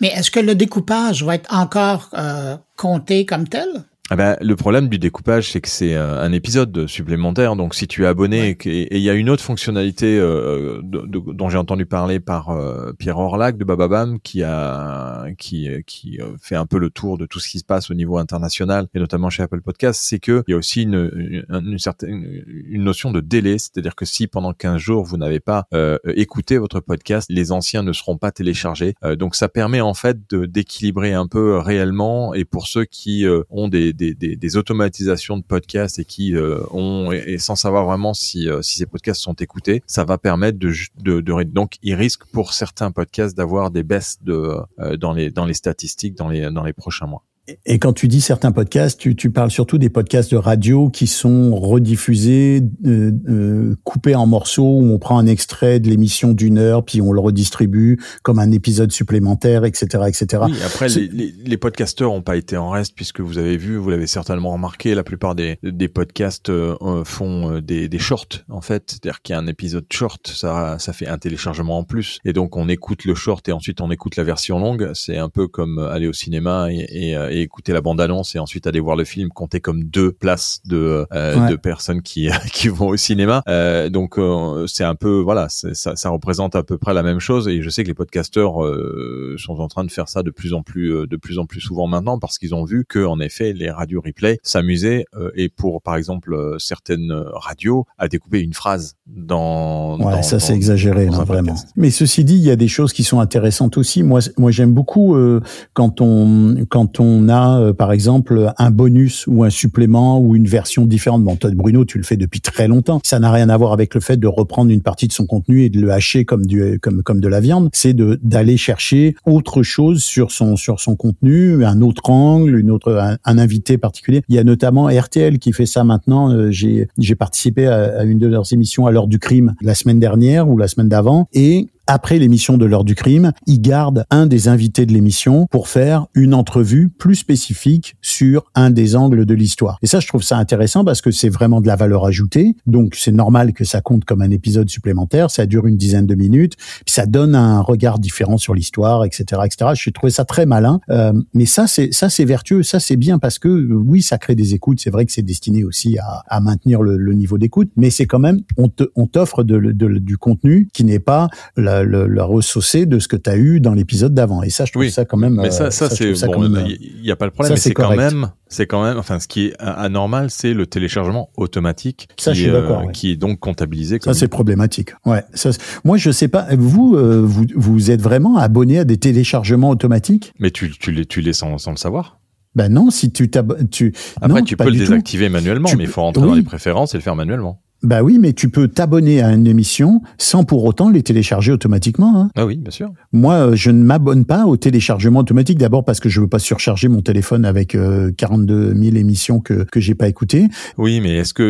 Mais est-ce que le découpage va être encore euh, compté comme tel? Ah bah, le problème du découpage, c'est que c'est euh, un épisode supplémentaire. Donc, si tu es abonné, et il y a une autre fonctionnalité euh, de, de, dont j'ai entendu parler par euh, Pierre Orlac de Bababam, qui a qui qui fait un peu le tour de tout ce qui se passe au niveau international et notamment chez Apple Podcast, c'est que il y a aussi une, une, une, certaine une notion de délai, c'est-à-dire que si pendant 15 jours vous n'avez pas écouté votre podcast, les anciens ne seront pas téléchargés. donc, ça permet en fait d'équilibrer un peu réellement et pour ceux qui ont des des, des, automatisations de podcasts et qui euh, ont et, sans savoir vraiment si, euh, si ces podcasts sont écoutés, ça va permettre de, de, de donc ils risquent pour certains podcasts d'avoir des baisses de euh, dans les dans les statistiques dans les dans les prochains mois. Et quand tu dis certains podcasts, tu, tu, parles surtout des podcasts de radio qui sont rediffusés, euh, euh, coupés en morceaux, où on prend un extrait de l'émission d'une heure, puis on le redistribue comme un épisode supplémentaire, etc., etc. Oui, après, les, les, les, podcasteurs n'ont pas été en reste, puisque vous avez vu, vous l'avez certainement remarqué, la plupart des, des podcasts euh, font euh, des, des shorts, en fait. C'est-à-dire qu'il y a un épisode short, ça, ça fait un téléchargement en plus. Et donc, on écoute le short et ensuite on écoute la version longue. C'est un peu comme aller au cinéma et, et et écouter la bande-annonce et ensuite aller voir le film compter comme deux places de, euh, ouais. de personnes qui, qui vont au cinéma. Euh, donc euh, c'est un peu voilà, ça, ça représente à peu près la même chose et je sais que les podcasteurs euh, sont en train de faire ça de plus en plus euh, de plus en plus souvent maintenant parce qu'ils ont vu que en effet les radios replay s'amusaient et pour par exemple certaines radios à découper une phrase dans ouais dans, ça c'est exagéré non, vraiment. Mais ceci dit, il y a des choses qui sont intéressantes aussi. Moi moi j'aime beaucoup quand on quand on on a, euh, par exemple, un bonus ou un supplément ou une version différente. Bon, toi, Bruno, tu le fais depuis très longtemps. Ça n'a rien à voir avec le fait de reprendre une partie de son contenu et de le hacher comme du, comme, comme de la viande. C'est de, d'aller chercher autre chose sur son, sur son contenu, un autre angle, une autre, un, invité particulier. Il y a notamment RTL qui fait ça maintenant. Euh, j'ai, j'ai participé à, à une de leurs émissions à l'heure du crime la semaine dernière ou la semaine d'avant et après l'émission de l'heure du crime, ils gardent un des invités de l'émission pour faire une entrevue plus spécifique sur un des angles de l'histoire. Et ça, je trouve ça intéressant parce que c'est vraiment de la valeur ajoutée. Donc, c'est normal que ça compte comme un épisode supplémentaire. Ça dure une dizaine de minutes. Puis ça donne un regard différent sur l'histoire, etc., etc. Je trouvé ça très malin. Euh, mais ça, c'est vertueux. Ça, c'est bien parce que oui, ça crée des écoutes. C'est vrai que c'est destiné aussi à, maintenir le, niveau d'écoute, mais c'est quand même on t'offre du contenu qui n'est pas le, le ressaucer de ce que tu as eu dans l'épisode d'avant. Et ça, je trouve oui, ça quand même. Mais ça, ça, ça c'est bon. Il n'y a pas de problème. Ça, mais c'est quand même, c'est quand même. Enfin, ce qui est anormal, c'est le téléchargement automatique qui, ça, je suis euh, ouais. qui est donc comptabilisé. Comme... Ça, c'est problématique. Ouais. Ça, moi, je sais pas. Vous, euh, vous, vous êtes vraiment abonné à des téléchargements automatiques? Mais tu, tu les, tu les sans, sans le savoir? Ben non, si tu tu. Après, non, tu peux le désactiver tout. manuellement, tu mais il faut rentrer oui. dans les préférences et le faire manuellement. Bah oui, mais tu peux t'abonner à une émission sans pour autant les télécharger automatiquement. Hein. Ah oui, bien sûr. Moi, je ne m'abonne pas au téléchargement automatique. D'abord parce que je veux pas surcharger mon téléphone avec euh, 42 000 émissions que que j'ai pas écoutées. Oui, mais est-ce que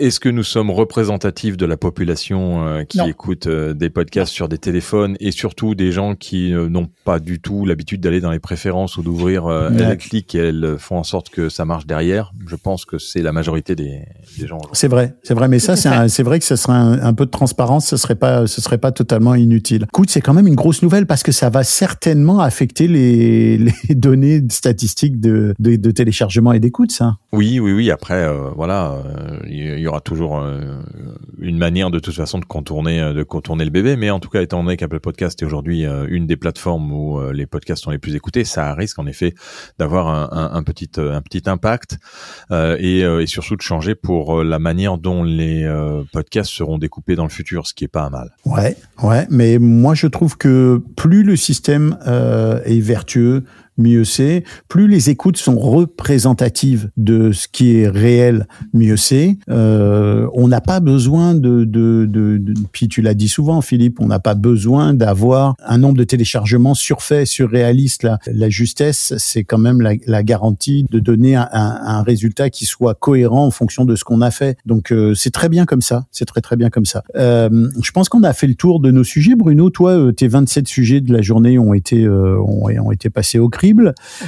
est-ce que nous sommes représentatifs de la population euh, qui non. écoute euh, des podcasts sur des téléphones et surtout des gens qui euh, n'ont pas du tout l'habitude d'aller dans les préférences ou d'ouvrir euh, elles cliquent et elles font en sorte que ça marche derrière? Je pense que c'est la majorité des, des gens. C'est vrai, c'est vrai, mais ça, c'est vrai que ce serait un, un, peu de transparence, ce serait pas, ce serait pas totalement inutile. Écoute, c'est quand même une grosse nouvelle parce que ça va certainement affecter les, les données statistiques de, de, de téléchargement et d'écoute, ça. Oui, oui, oui. Après, euh, voilà, il euh, y aura toujours euh, une manière de toute façon de contourner, de contourner le bébé. Mais en tout cas, étant donné qu'Apple Podcast est aujourd'hui euh, une des plateformes où les podcasts sont les plus écoutés, ça risque en effet d'avoir un, un, un, petit, un petit impact et, et surtout de changer pour la manière dont les euh, podcasts seront découpés dans le futur, ce qui est pas mal. Ouais, ouais, mais moi je trouve que plus le système euh, est vertueux, mieux c'est. Plus les écoutes sont représentatives de ce qui est réel, mieux c'est. Euh, on n'a pas besoin de, de, de, de, puis tu l'as dit souvent, Philippe, on n'a pas besoin d'avoir un nombre de téléchargements surfait, surréaliste. La, la justesse, c'est quand même la, garantie de donner un, un, résultat qui soit cohérent en fonction de ce qu'on a fait. Donc euh, c'est très bien comme ça, c'est très très bien comme ça. Euh, je pense qu'on a fait le tour de nos sujets. Bruno, toi, euh, tes 27 sujets de la journée ont été euh, ont, ont été passés au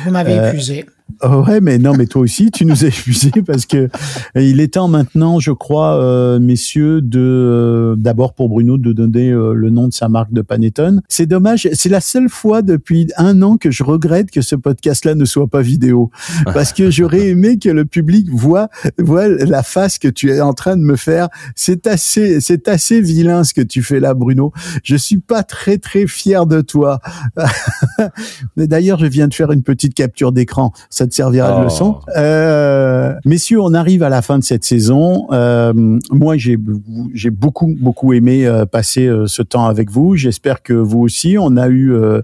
Vous m'avez épuisé. Oh ouais, mais non, mais toi aussi, tu nous as épuisé parce que il est temps maintenant, je crois, euh, messieurs, de euh, d'abord pour Bruno de donner euh, le nom de sa marque de panettone. C'est dommage, c'est la seule fois depuis un an que je regrette que ce podcast-là ne soit pas vidéo, parce que j'aurais aimé que le public voit voit la face que tu es en train de me faire. C'est assez, c'est assez vilain ce que tu fais là, Bruno. Je suis pas très très fier de toi. D'ailleurs, je viens de faire une petite capture d'écran ça te servira de leçon. Oh. Euh, messieurs, on arrive à la fin de cette saison. Euh, moi, j'ai j'ai beaucoup beaucoup aimé euh, passer euh, ce temps avec vous. J'espère que vous aussi. On a eu euh,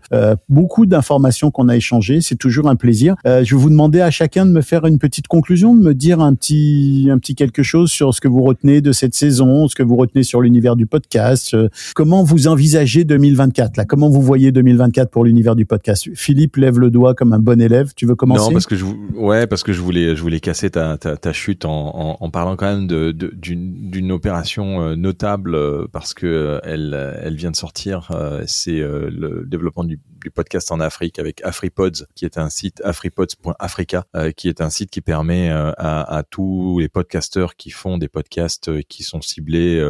beaucoup d'informations qu'on a échangées. C'est toujours un plaisir. je vais vous demander à chacun de me faire une petite conclusion, de me dire un petit un petit quelque chose sur ce que vous retenez de cette saison, ce que vous retenez sur l'univers du podcast. comment vous envisagez 2024 là? Comment vous voyez 2024 pour l'univers du podcast? Philippe lève le doigt comme un bon élève. Tu veux commencer? Parce que je ouais parce que je voulais je voulais casser ta ta, ta chute en, en, en, parlant quand même de d'une d'une opération euh, notable euh, parce que euh, elle elle vient de sortir c'est le développement du podcast en Afrique avec AfriPods, qui est un site afripods.africa, euh, qui est un site qui permet euh, à, tous les podcasteurs qui font des podcasts euh, qui sont ciblés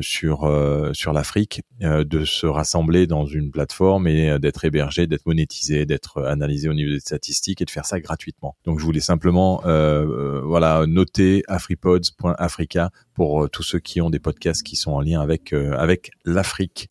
sur sur l'Afrique de se rassembler dans une plateforme et d'être hébergés, d'être monétisés, d'être analysés au niveau des statistiques et de faire ça gratuitement. Donc je voulais simplement voilà noter afripods.africa pour tous ceux qui ont des podcasts qui sont en lien avec avec l'Afrique.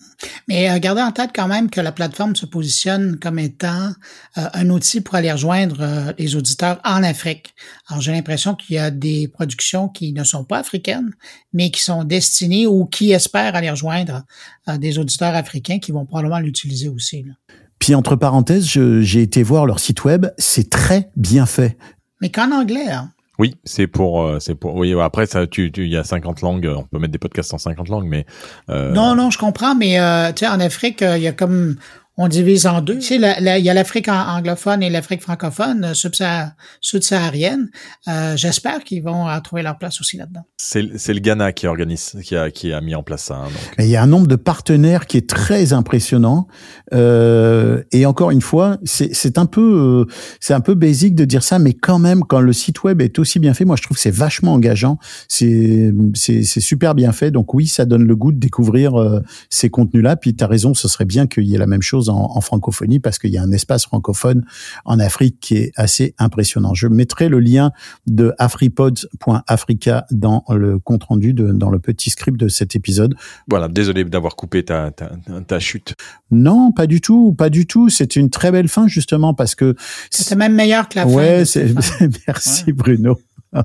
Mais gardez en tête quand même que la plateforme se positionne comme étant euh, un outil pour aller rejoindre euh, les auditeurs en Afrique. Alors j'ai l'impression qu'il y a des productions qui ne sont pas africaines, mais qui sont destinées ou qui espèrent aller rejoindre euh, des auditeurs africains qui vont probablement l'utiliser aussi. Là. Puis entre parenthèses, j'ai été voir leur site web, c'est très bien fait. Mais qu'en anglais. Hein? Oui, c'est pour, c'est pour. Oui, après ça, tu, il y a 50 langues. On peut mettre des podcasts en 50 langues, mais. Euh... Non, non, je comprends, mais euh, tu sais, en Afrique, il y a comme on divise en deux. Tu sais, il y a l'Afrique anglophone et l'Afrique francophone, euh, sud-saharienne. Euh, J'espère qu'ils vont euh, trouver leur place aussi là-dedans. C'est le Ghana qui organise, qui a, qui a mis en place ça. Hein, donc. Il y a un nombre de partenaires qui est très impressionnant. Euh, et encore une fois, c'est un peu, euh, c'est un peu basique de dire ça, mais quand même, quand le site web est aussi bien fait, moi je trouve que c'est vachement engageant. C'est c'est super bien fait. Donc oui, ça donne le goût de découvrir euh, ces contenus-là. Puis tu as raison, ce serait bien qu'il y ait la même chose en, francophonie parce qu'il y a un espace francophone en Afrique qui est assez impressionnant. Je mettrai le lien de afripods.africa dans le compte rendu, de, dans le petit script de cet épisode. Voilà, désolé d'avoir coupé ta, ta, ta, chute. Non, pas du tout, pas du tout. C'est une très belle fin justement parce que c'était même meilleur que la fin. Ouais, merci Bruno. Oh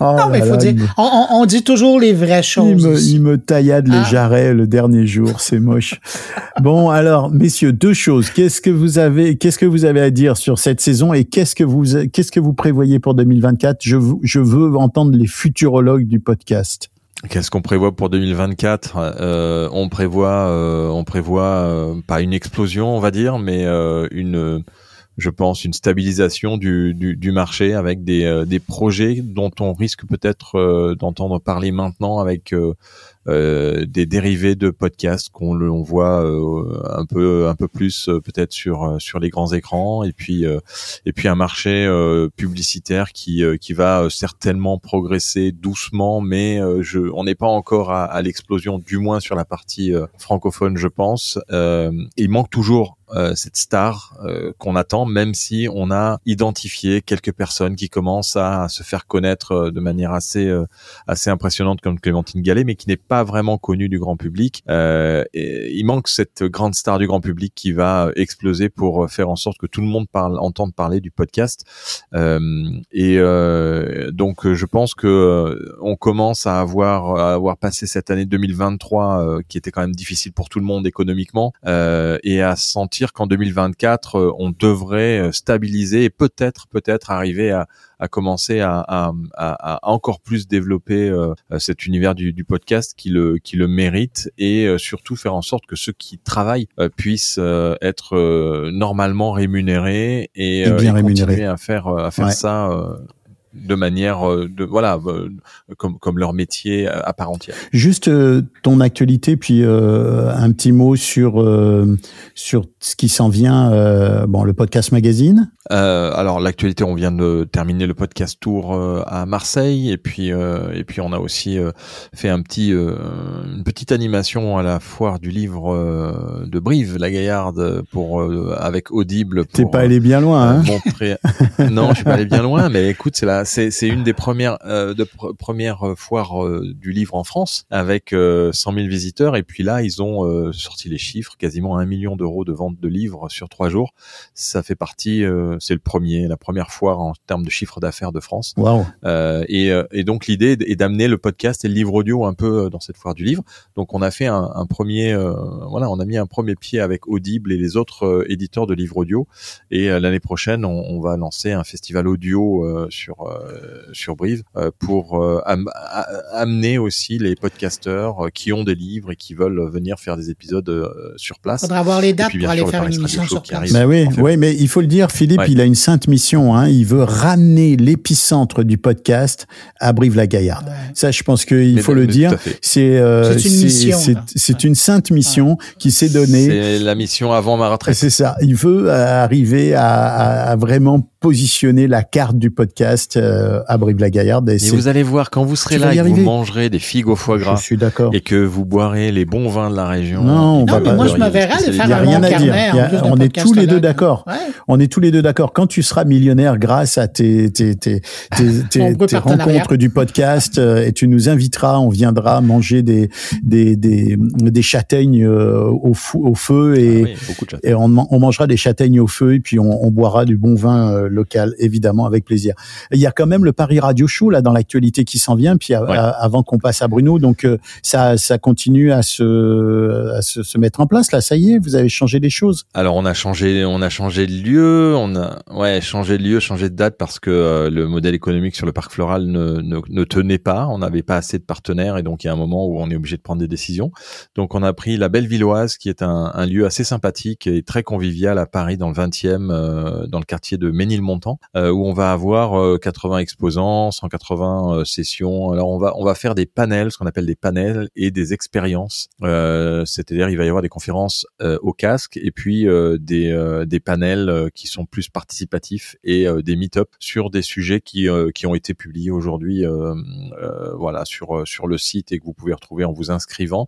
non, mais il faut dire, on, on, dit toujours les vraies choses. Il me, il me taillade les ah. jarrets le dernier jour, c'est moche. bon, alors, messieurs, deux choses. Qu'est-ce que vous avez, qu'est-ce que vous avez à dire sur cette saison et qu'est-ce que vous, qu'est-ce que vous prévoyez pour 2024 Je, je veux entendre les futurologues du podcast. Qu'est-ce qu'on prévoit pour 2024 euh, On prévoit, euh, on prévoit euh, pas une explosion, on va dire, mais euh, une je pense, une stabilisation du, du, du marché avec des, euh, des projets dont on risque peut-être euh, d'entendre parler maintenant avec euh, euh, des dérivés de podcasts qu'on on voit un peu un peu plus peut-être sur sur les grands écrans et puis et puis un marché publicitaire qui qui va certainement progresser doucement mais je on n'est pas encore à, à l'explosion du moins sur la partie francophone je pense. Il manque toujours euh, cette star euh, qu'on attend, même si on a identifié quelques personnes qui commencent à, se faire connaître euh, de manière assez assez impressionnante comme Clémentine Gallet, mais qui n'est pas vraiment connu du grand public. Euh, et il manque cette grande star du grand public qui va exploser pour faire en sorte que tout le monde parle, entende parler du podcast. Euh, et euh, donc, je pense que euh, on commence à avoir à avoir passé cette année 2023 euh, qui était quand même difficile pour tout le monde économiquement euh, et à sentir qu'en 2024 on devrait stabiliser et peut-être peut-être arriver à à commencer à, à, à, encore plus développer euh, cet univers du, du, podcast qui le qui le mérite et euh, surtout faire en sorte que ceux qui travaillent euh, puissent être normalement rémunérés et, et bien rémunérés à faire à faire ouais. ça de manière euh, de voilà euh, comme comme leur métier à part entière. Juste euh, ton actualité puis un petit mot sur sur ce qui s'en vient bon le podcast magazine. Alors l'actualité on vient de terminer le podcast tour à Marseille et puis et puis on a aussi fait un petit une petite animation à la foire du livre de Brive la Gaillarde pour avec Audible. T'es pas allé bien loin hein montrer... non je suis pas allé bien loin mais écoute c'est la c'est c'est une des premières euh, de pr premières euh, foires euh, du livre en France avec euh, 100 000 visiteurs et puis là ils ont euh, sorti les chiffres quasiment un million d'euros de vente de livres sur trois jours ça fait partie euh, c'est le premier la première foire en termes de chiffre d'affaires de France wow. et et donc l'idée est d'amener le podcast et le livre audio un peu dans cette foire du livre donc on a fait un, un premier voilà on a mis un premier pied avec Audible et les autres éditeurs de livres audio et l'année prochaine on, on, va lancer un festival audio sur sur Brive pour am amener aussi les podcasteurs qui ont des livres et qui veulent venir faire des épisodes sur place. Faudra avoir les dates pour aller faire une émission sur place. Bah oui, oui, mais il faut le dire, Philippe, ouais. il a une sainte mission. Hein. Il veut ramener l'épicentre du podcast à Brive-la-Gaillarde. Ouais. Ça, je pense qu'il faut le dire. C'est euh, une mission. C'est une sainte mission ouais. qui s'est donnée. C'est la mission avant ma retraite. C'est ça. Il veut arriver à, à, à vraiment positionner la carte du podcast euh, à Brive-la-Gaillarde. Et, et vous allez voir, quand vous serez là et que vous mangerez des figues au foie gras, je suis d'accord, et que vous boirez les bons vins de la région. Non, on non, va pas moi je me verrai aller faire Il y a un rien long à dire. carnet. On est tous les deux d'accord. On est tous les deux d'accord. Quand tu seras millionnaire grâce à tes tes tes tes, tes, tes rencontres du podcast euh, et tu nous inviteras, on viendra manger des des des, des châtaignes euh, au, fou, au feu et ah oui, et on, on mangera des châtaignes au feu et puis on, on boira du bon vin euh, local évidemment avec plaisir. Il y a quand même le Paris Radio Show là dans l'actualité qui s'en vient, puis ouais. à, avant qu'on passe à Bruno, donc euh, ça ça continue à se à se, se, mettre en place là. Ça y est, vous avez changé les choses. Alors on a changé on a changé de lieu, on a ouais changé de lieu, changé de date parce que euh, le modèle économique sur le parc floral ne, ne, ne tenait pas, on n'avait pas assez de partenaires et donc il y a un moment où on est obligé de prendre des décisions. Donc on a pris la Belle Villoise qui est un, un lieu assez sympathique et très convivial à Paris dans le 20e euh, dans le quartier de Ménilmontant où on va avoir 80 exposants, 180 sessions. Alors on va on va faire des panels, ce qu'on appelle des panels et des expériences. Euh, C'est-à-dire il va y avoir des conférences euh, au casque et puis euh, des des panels qui sont plus participatifs et des meet-up sur des sujets qui qui ont été publiés aujourd'hui voilà sur sur le site et que vous pouvez retrouver en vous inscrivant.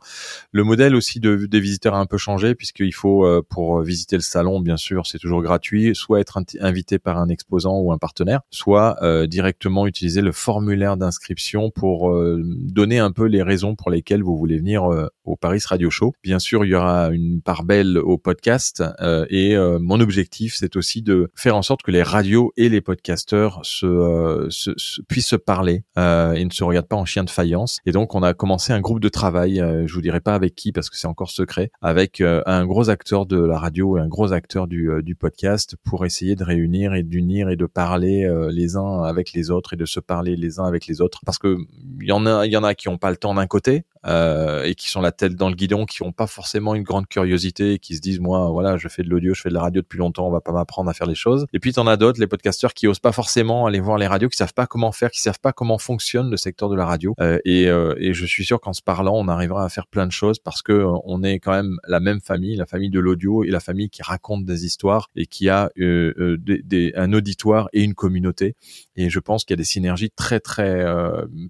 Le modèle aussi de, des visiteurs a un peu changé puisqu'il faut pour visiter le salon bien sûr c'est toujours gratuit, soit être invité par un exposant ou un partenaire, soit euh, directement utiliser le formulaire d'inscription pour euh, donner un peu les raisons pour lesquelles vous voulez venir euh, au Paris Radio Show. Bien sûr, il y aura une part belle au podcast et mon objectif, c'est aussi de faire en sorte que les radios et les podcasteurs se, se, se puissent se parler et ne se regardent pas en chien de faïence. Et donc, on a commencé un groupe de travail, je vous dirai pas avec qui parce que c'est encore secret, avec un gros acteur de la radio et un gros acteur du, du podcast pour essayer de réunir et d'unir et de parler euh, les uns avec les autres et de se parler les uns avec les autres parce que il y en a y en a qui ont pas le temps d'un côté euh, et qui sont la tête dans le guidon qui ont pas forcément une grande curiosité et qui se disent moi voilà je fais de l'audio je fais de la radio depuis longtemps on va pas m'apprendre à faire les choses. Et puis t'en as d'autres les podcasteurs qui osent pas forcément aller voir les radios qui savent pas comment faire qui savent pas comment fonctionne le secteur de la radio. Euh, et, euh, et je suis sûr qu'en se parlant on arrivera à faire plein de choses parce que euh, on est quand même la même famille la famille de l'audio et la famille qui raconte des histoires et qui a euh, des, des, un auditoire et une communauté. Et je pense qu'il y a des synergies très très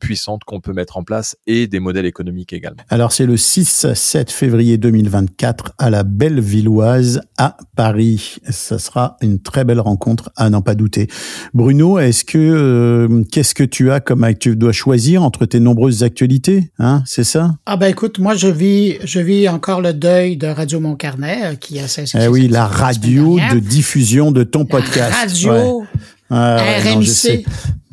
puissantes qu'on peut mettre en place et des modèles économiques Dominique également. Alors c'est le 6-7 février 2024 à la Bellevilloise à Paris. Ça sera une très belle rencontre à n'en pas douter. Bruno, est-ce que euh, qu'est-ce que tu as comme tu dois choisir entre tes nombreuses actualités, hein C'est ça? Ah ben écoute, moi je vis je vis encore le deuil de Radio Montcarnet euh, qui a cessé. Eh oui, la radio de diffusion de ton podcast. radio RMC.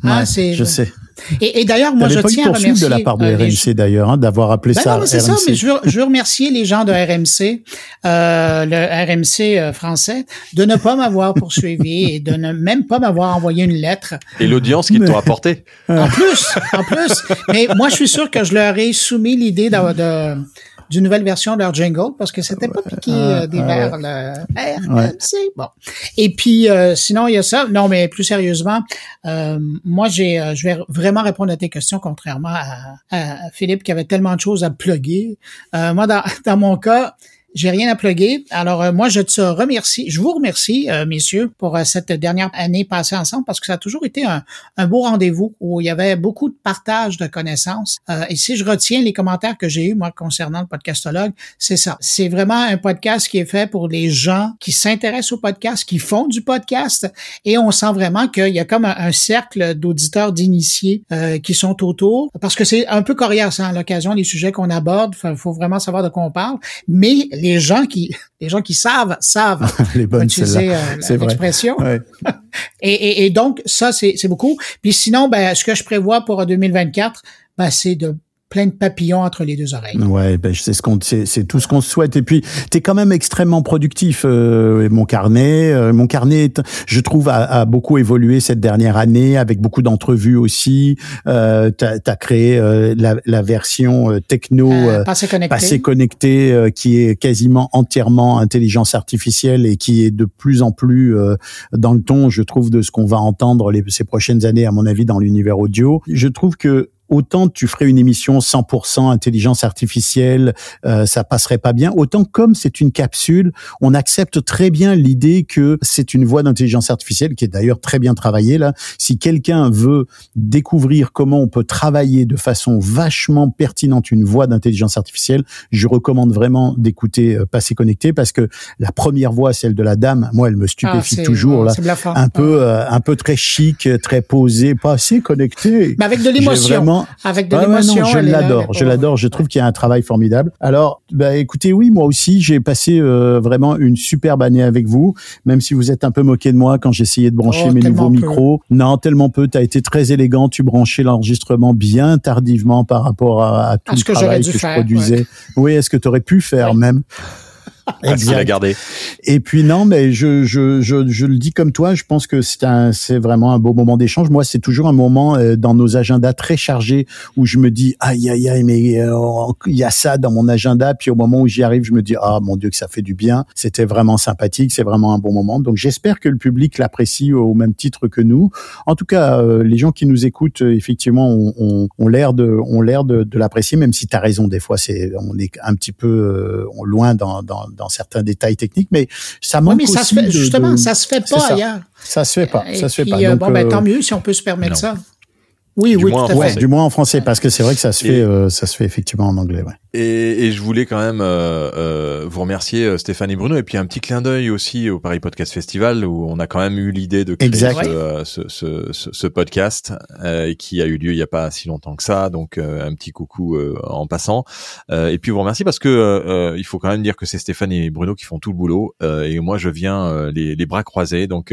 Ah, je sais. Et, et d'ailleurs, moi, je tiens à remercier de la part de euh, RMC d'ailleurs, hein, d'avoir appelé ben ça. Non, c'est ça. Mais je veux, je veux remercier les gens de RMC, euh, le RMC euh, français, de ne pas m'avoir poursuivi et de ne même pas m'avoir envoyé une lettre. Et l'audience qu'ils t'ont apporté. En plus, en plus. Mais moi, je suis sûr que je leur ai soumis l'idée de, de d'une nouvelle version de leur jingle parce que c'était pas piqué euh, des verres le RMC. Bon. Et puis euh, sinon il y a ça. Non mais plus sérieusement, euh, moi j'ai je vais vraiment répondre à tes questions contrairement à, à, Philippe qui avait tellement de choses à plugger. moi dans, dans mon cas, j'ai rien à plugger. Alors euh, moi, je te remercie, je vous remercie, euh, messieurs, pour euh, cette dernière année passée ensemble parce que ça a toujours été un, un beau rendez-vous où il y avait beaucoup de partage de connaissances. et si je retiens les commentaires que j'ai eus, moi, concernant le podcastologue, c'est ça. C'est vraiment un podcast qui est fait pour les gens qui s'intéressent au podcast, qui font du podcast. Et on sent vraiment qu'il y a comme un, cercle d'auditeurs d'initiés qui sont autour parce que c'est un peu coriace hein, l'occasion des sujets qu'on aborde. Il faut vraiment savoir de quoi on parle. Mais les gens qui, les gens qui savent, savent les bonnes utiliser euh, l'expression. et, et, et, donc, ça, c'est beaucoup. Puis sinon, ben, ce que je prévois pour 2024, ben, c'est de plein de papillons entre les deux oreilles. Ouais, ben c'est ce qu'on c'est tout ce qu'on souhaite. Et puis tu es quand même extrêmement productif euh, mon carnet euh, mon carnet je trouve a, a, beaucoup évolué cette dernière année avec beaucoup d'entrevues aussi. Euh, tu as, créé euh, la, la, version euh, techno passé connecté, passé connecté qui est quasiment entièrement intelligence artificielle et qui est de plus en plus dans le ton je trouve de ce qu'on va entendre les, ces prochaines années à mon avis dans l'univers audio. Je trouve que autant tu ferais une émission 100% intelligence artificielle, euh, ça passerait pas bien. Autant comme c'est une capsule, on accepte très bien l'idée que c'est une voix d'intelligence artificielle qui est d'ailleurs très bien travaillée là. Si quelqu'un veut découvrir comment on peut travailler de façon vachement pertinente une voix d'intelligence artificielle, je recommande vraiment d'écouter euh, Passer connecté parce que la première voix, celle de la dame, moi, elle me stupéfie ah, toujours là, un peu, euh, un peu très chic, très posé, pas assez connecté. Mais avec de l'émotion avec de l'émotion. je l'adore, je l'adore. Je trouve qu'il y a un travail formidable. Alors, bah, écoutez, oui, moi aussi, j'ai passé euh, vraiment une superbe année avec vous, même si vous êtes un peu moqué de moi quand j'essayais de brancher oh, mes nouveaux micros. Non, tellement peu. Tu as été très élégant. Tu branchais l'enregistrement bien tardivement par rapport à, tout le travail que, je produisais. Oui, est-ce que tu aurais pu faire même Exact. garder. Et puis non, mais je, je, je, je, le dis comme toi, je pense que c'est un, c'est vraiment un beau moment d'échange. Moi, c'est toujours un moment euh, dans nos agendas très chargés où je me dis aïe aïe aïe, mais euh, il y a ça dans mon agenda. Puis au moment où j'y arrive, je me dis ah mon dieu que ça fait du bien. C'était vraiment sympathique, c'est vraiment un bon moment. Donc j'espère que le public l'apprécie au même titre que nous. En tout cas, euh, les gens qui nous écoutent, effectivement, ont, ont, l'air de, ont l'air de, de l'apprécier, même si tu as raison. Des fois, c'est, on est un petit peu loin dans, dans dans certains détails techniques, mais ça manque oui, mais ça se fait, justement, ça se fait pas ailleurs. Ça se fait pas, ça se fait pas. Euh, bon, ben, tant mieux si on peut se permettre ça. Oui, du oui, moins tout à fait. du moins en français, parce que c'est vrai que ça se fait, euh, ça se fait effectivement en anglais. Ouais. Et, et, je voulais quand même euh, euh, vous remercier euh, Stéphanie Bruno et puis un petit clin d'œil aussi au Paris Podcast Festival où on a quand même eu l'idée de créer ce, ce, ce, ce, podcast euh, qui a eu lieu il n'y a pas si longtemps que ça donc euh, un petit coucou en passant et puis vous remercier parce que il faut quand même dire que c'est Stéphanie et Bruno qui font tout le boulot et moi je viens les, les, bras croisés donc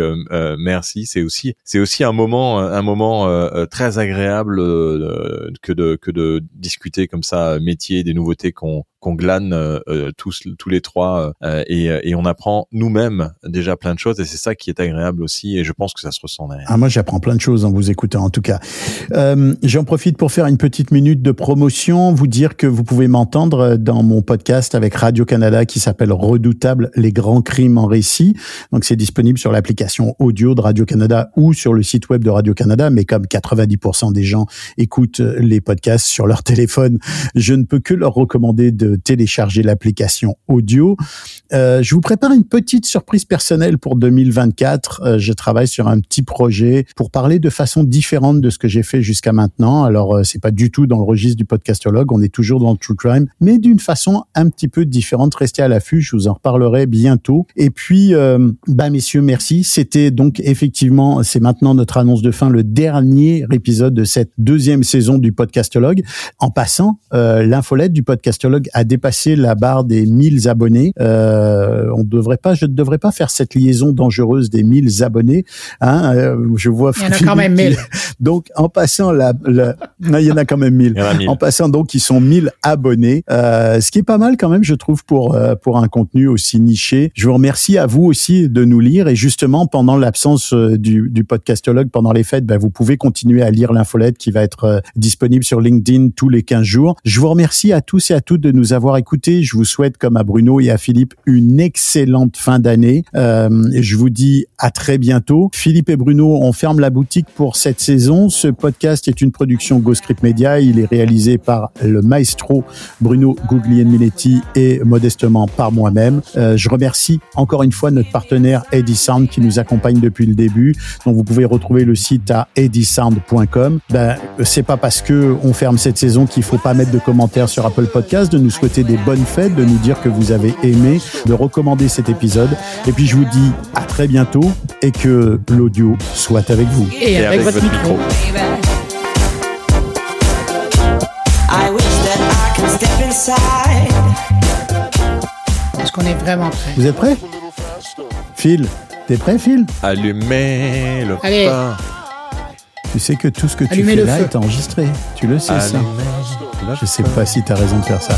merci c'est aussi c'est aussi un moment un moment très agréable que de que de discuter comme ça métier des nouveaux qu'on qu'on glane euh, euh, tous tous les trois euh, et, et on apprend nous-mêmes déjà plein de choses et c'est ça qui est agréable aussi et je pense que ça se ressent derrière. Ah moi j'apprends plein de choses en vous écoutant en tout cas. Euh, J'en profite pour faire une petite minute de promotion, vous dire que vous pouvez m'entendre dans mon podcast avec Radio Canada qui s'appelle Redoutable les grands crimes en récit. Donc c'est disponible sur l'application audio de Radio Canada ou sur le site web de Radio Canada, mais comme 90% des gens écoutent les podcasts sur leur téléphone, je ne peux que leur recommander de télécharger l'application audio. Euh, je vous prépare une petite surprise personnelle pour 2024. Euh, je travaille sur un petit projet pour parler de façon différente de ce que j'ai fait jusqu'à maintenant. Alors, euh, c'est pas du tout dans le registre du podcastologue, on est toujours dans le true crime, mais d'une façon un petit peu différente. Restez à l'affût, je vous en reparlerai bientôt. Et puis, euh, bah messieurs, merci. C'était donc effectivement, c'est maintenant notre annonce de fin, le dernier épisode de cette deuxième saison du podcastologue. En passant, euh, l'infolette du podcastologue dépassé la barre des 1000 abonnés. Euh, on devrait pas, je ne devrais pas faire cette liaison dangereuse des 1000 abonnés. Hein, euh, je vois. Il y en a quand même 1000. Donc, en passant la, la... non, il y en a quand même 1000. Il y en a 1000. En passant donc, ils sont 1000 abonnés, euh, ce qui est pas mal quand même, je trouve, pour euh, pour un contenu aussi niché. Je vous remercie à vous aussi de nous lire et justement pendant l'absence euh, du, du podcastologue pendant les fêtes, ben, vous pouvez continuer à lire l'infolette qui va être euh, disponible sur LinkedIn tous les 15 jours. Je vous remercie à tous et à toutes de nous avoir écoutés. Je vous souhaite, comme à Bruno et à Philippe, une excellente fin d'année. Euh, je vous dis à très bientôt. Philippe et Bruno, on ferme la boutique pour cette saison. Ce podcast est une production GoScript Media. Il est réalisé par le maestro Bruno Guglielminetti et modestement par moi-même. Euh, je remercie encore une fois notre partenaire Eddie Sound qui nous accompagne depuis le début. Donc vous pouvez retrouver le site à eddiesound.com. Ben, c'est pas parce que on ferme cette saison qu'il faut pas mettre de commentaires sur Apple Podcast, nous souhaiter des bonnes fêtes, de nous dire que vous avez aimé, de recommander cet épisode. Et puis je vous dis à très bientôt et que l'audio soit avec vous. Et, avec, votre, micro. baby. I wish that I could step inside. Est-ce qu'on est vraiment prêt? Vous êtes prêts? Phil, t'es prêt Phil? Allumez le Allez. pain. Tu sais que tout ce que tu Allumez fais là feu. est enregistré. Tu le sais ça. Allumez Je sais pas si t'as raison de faire ça.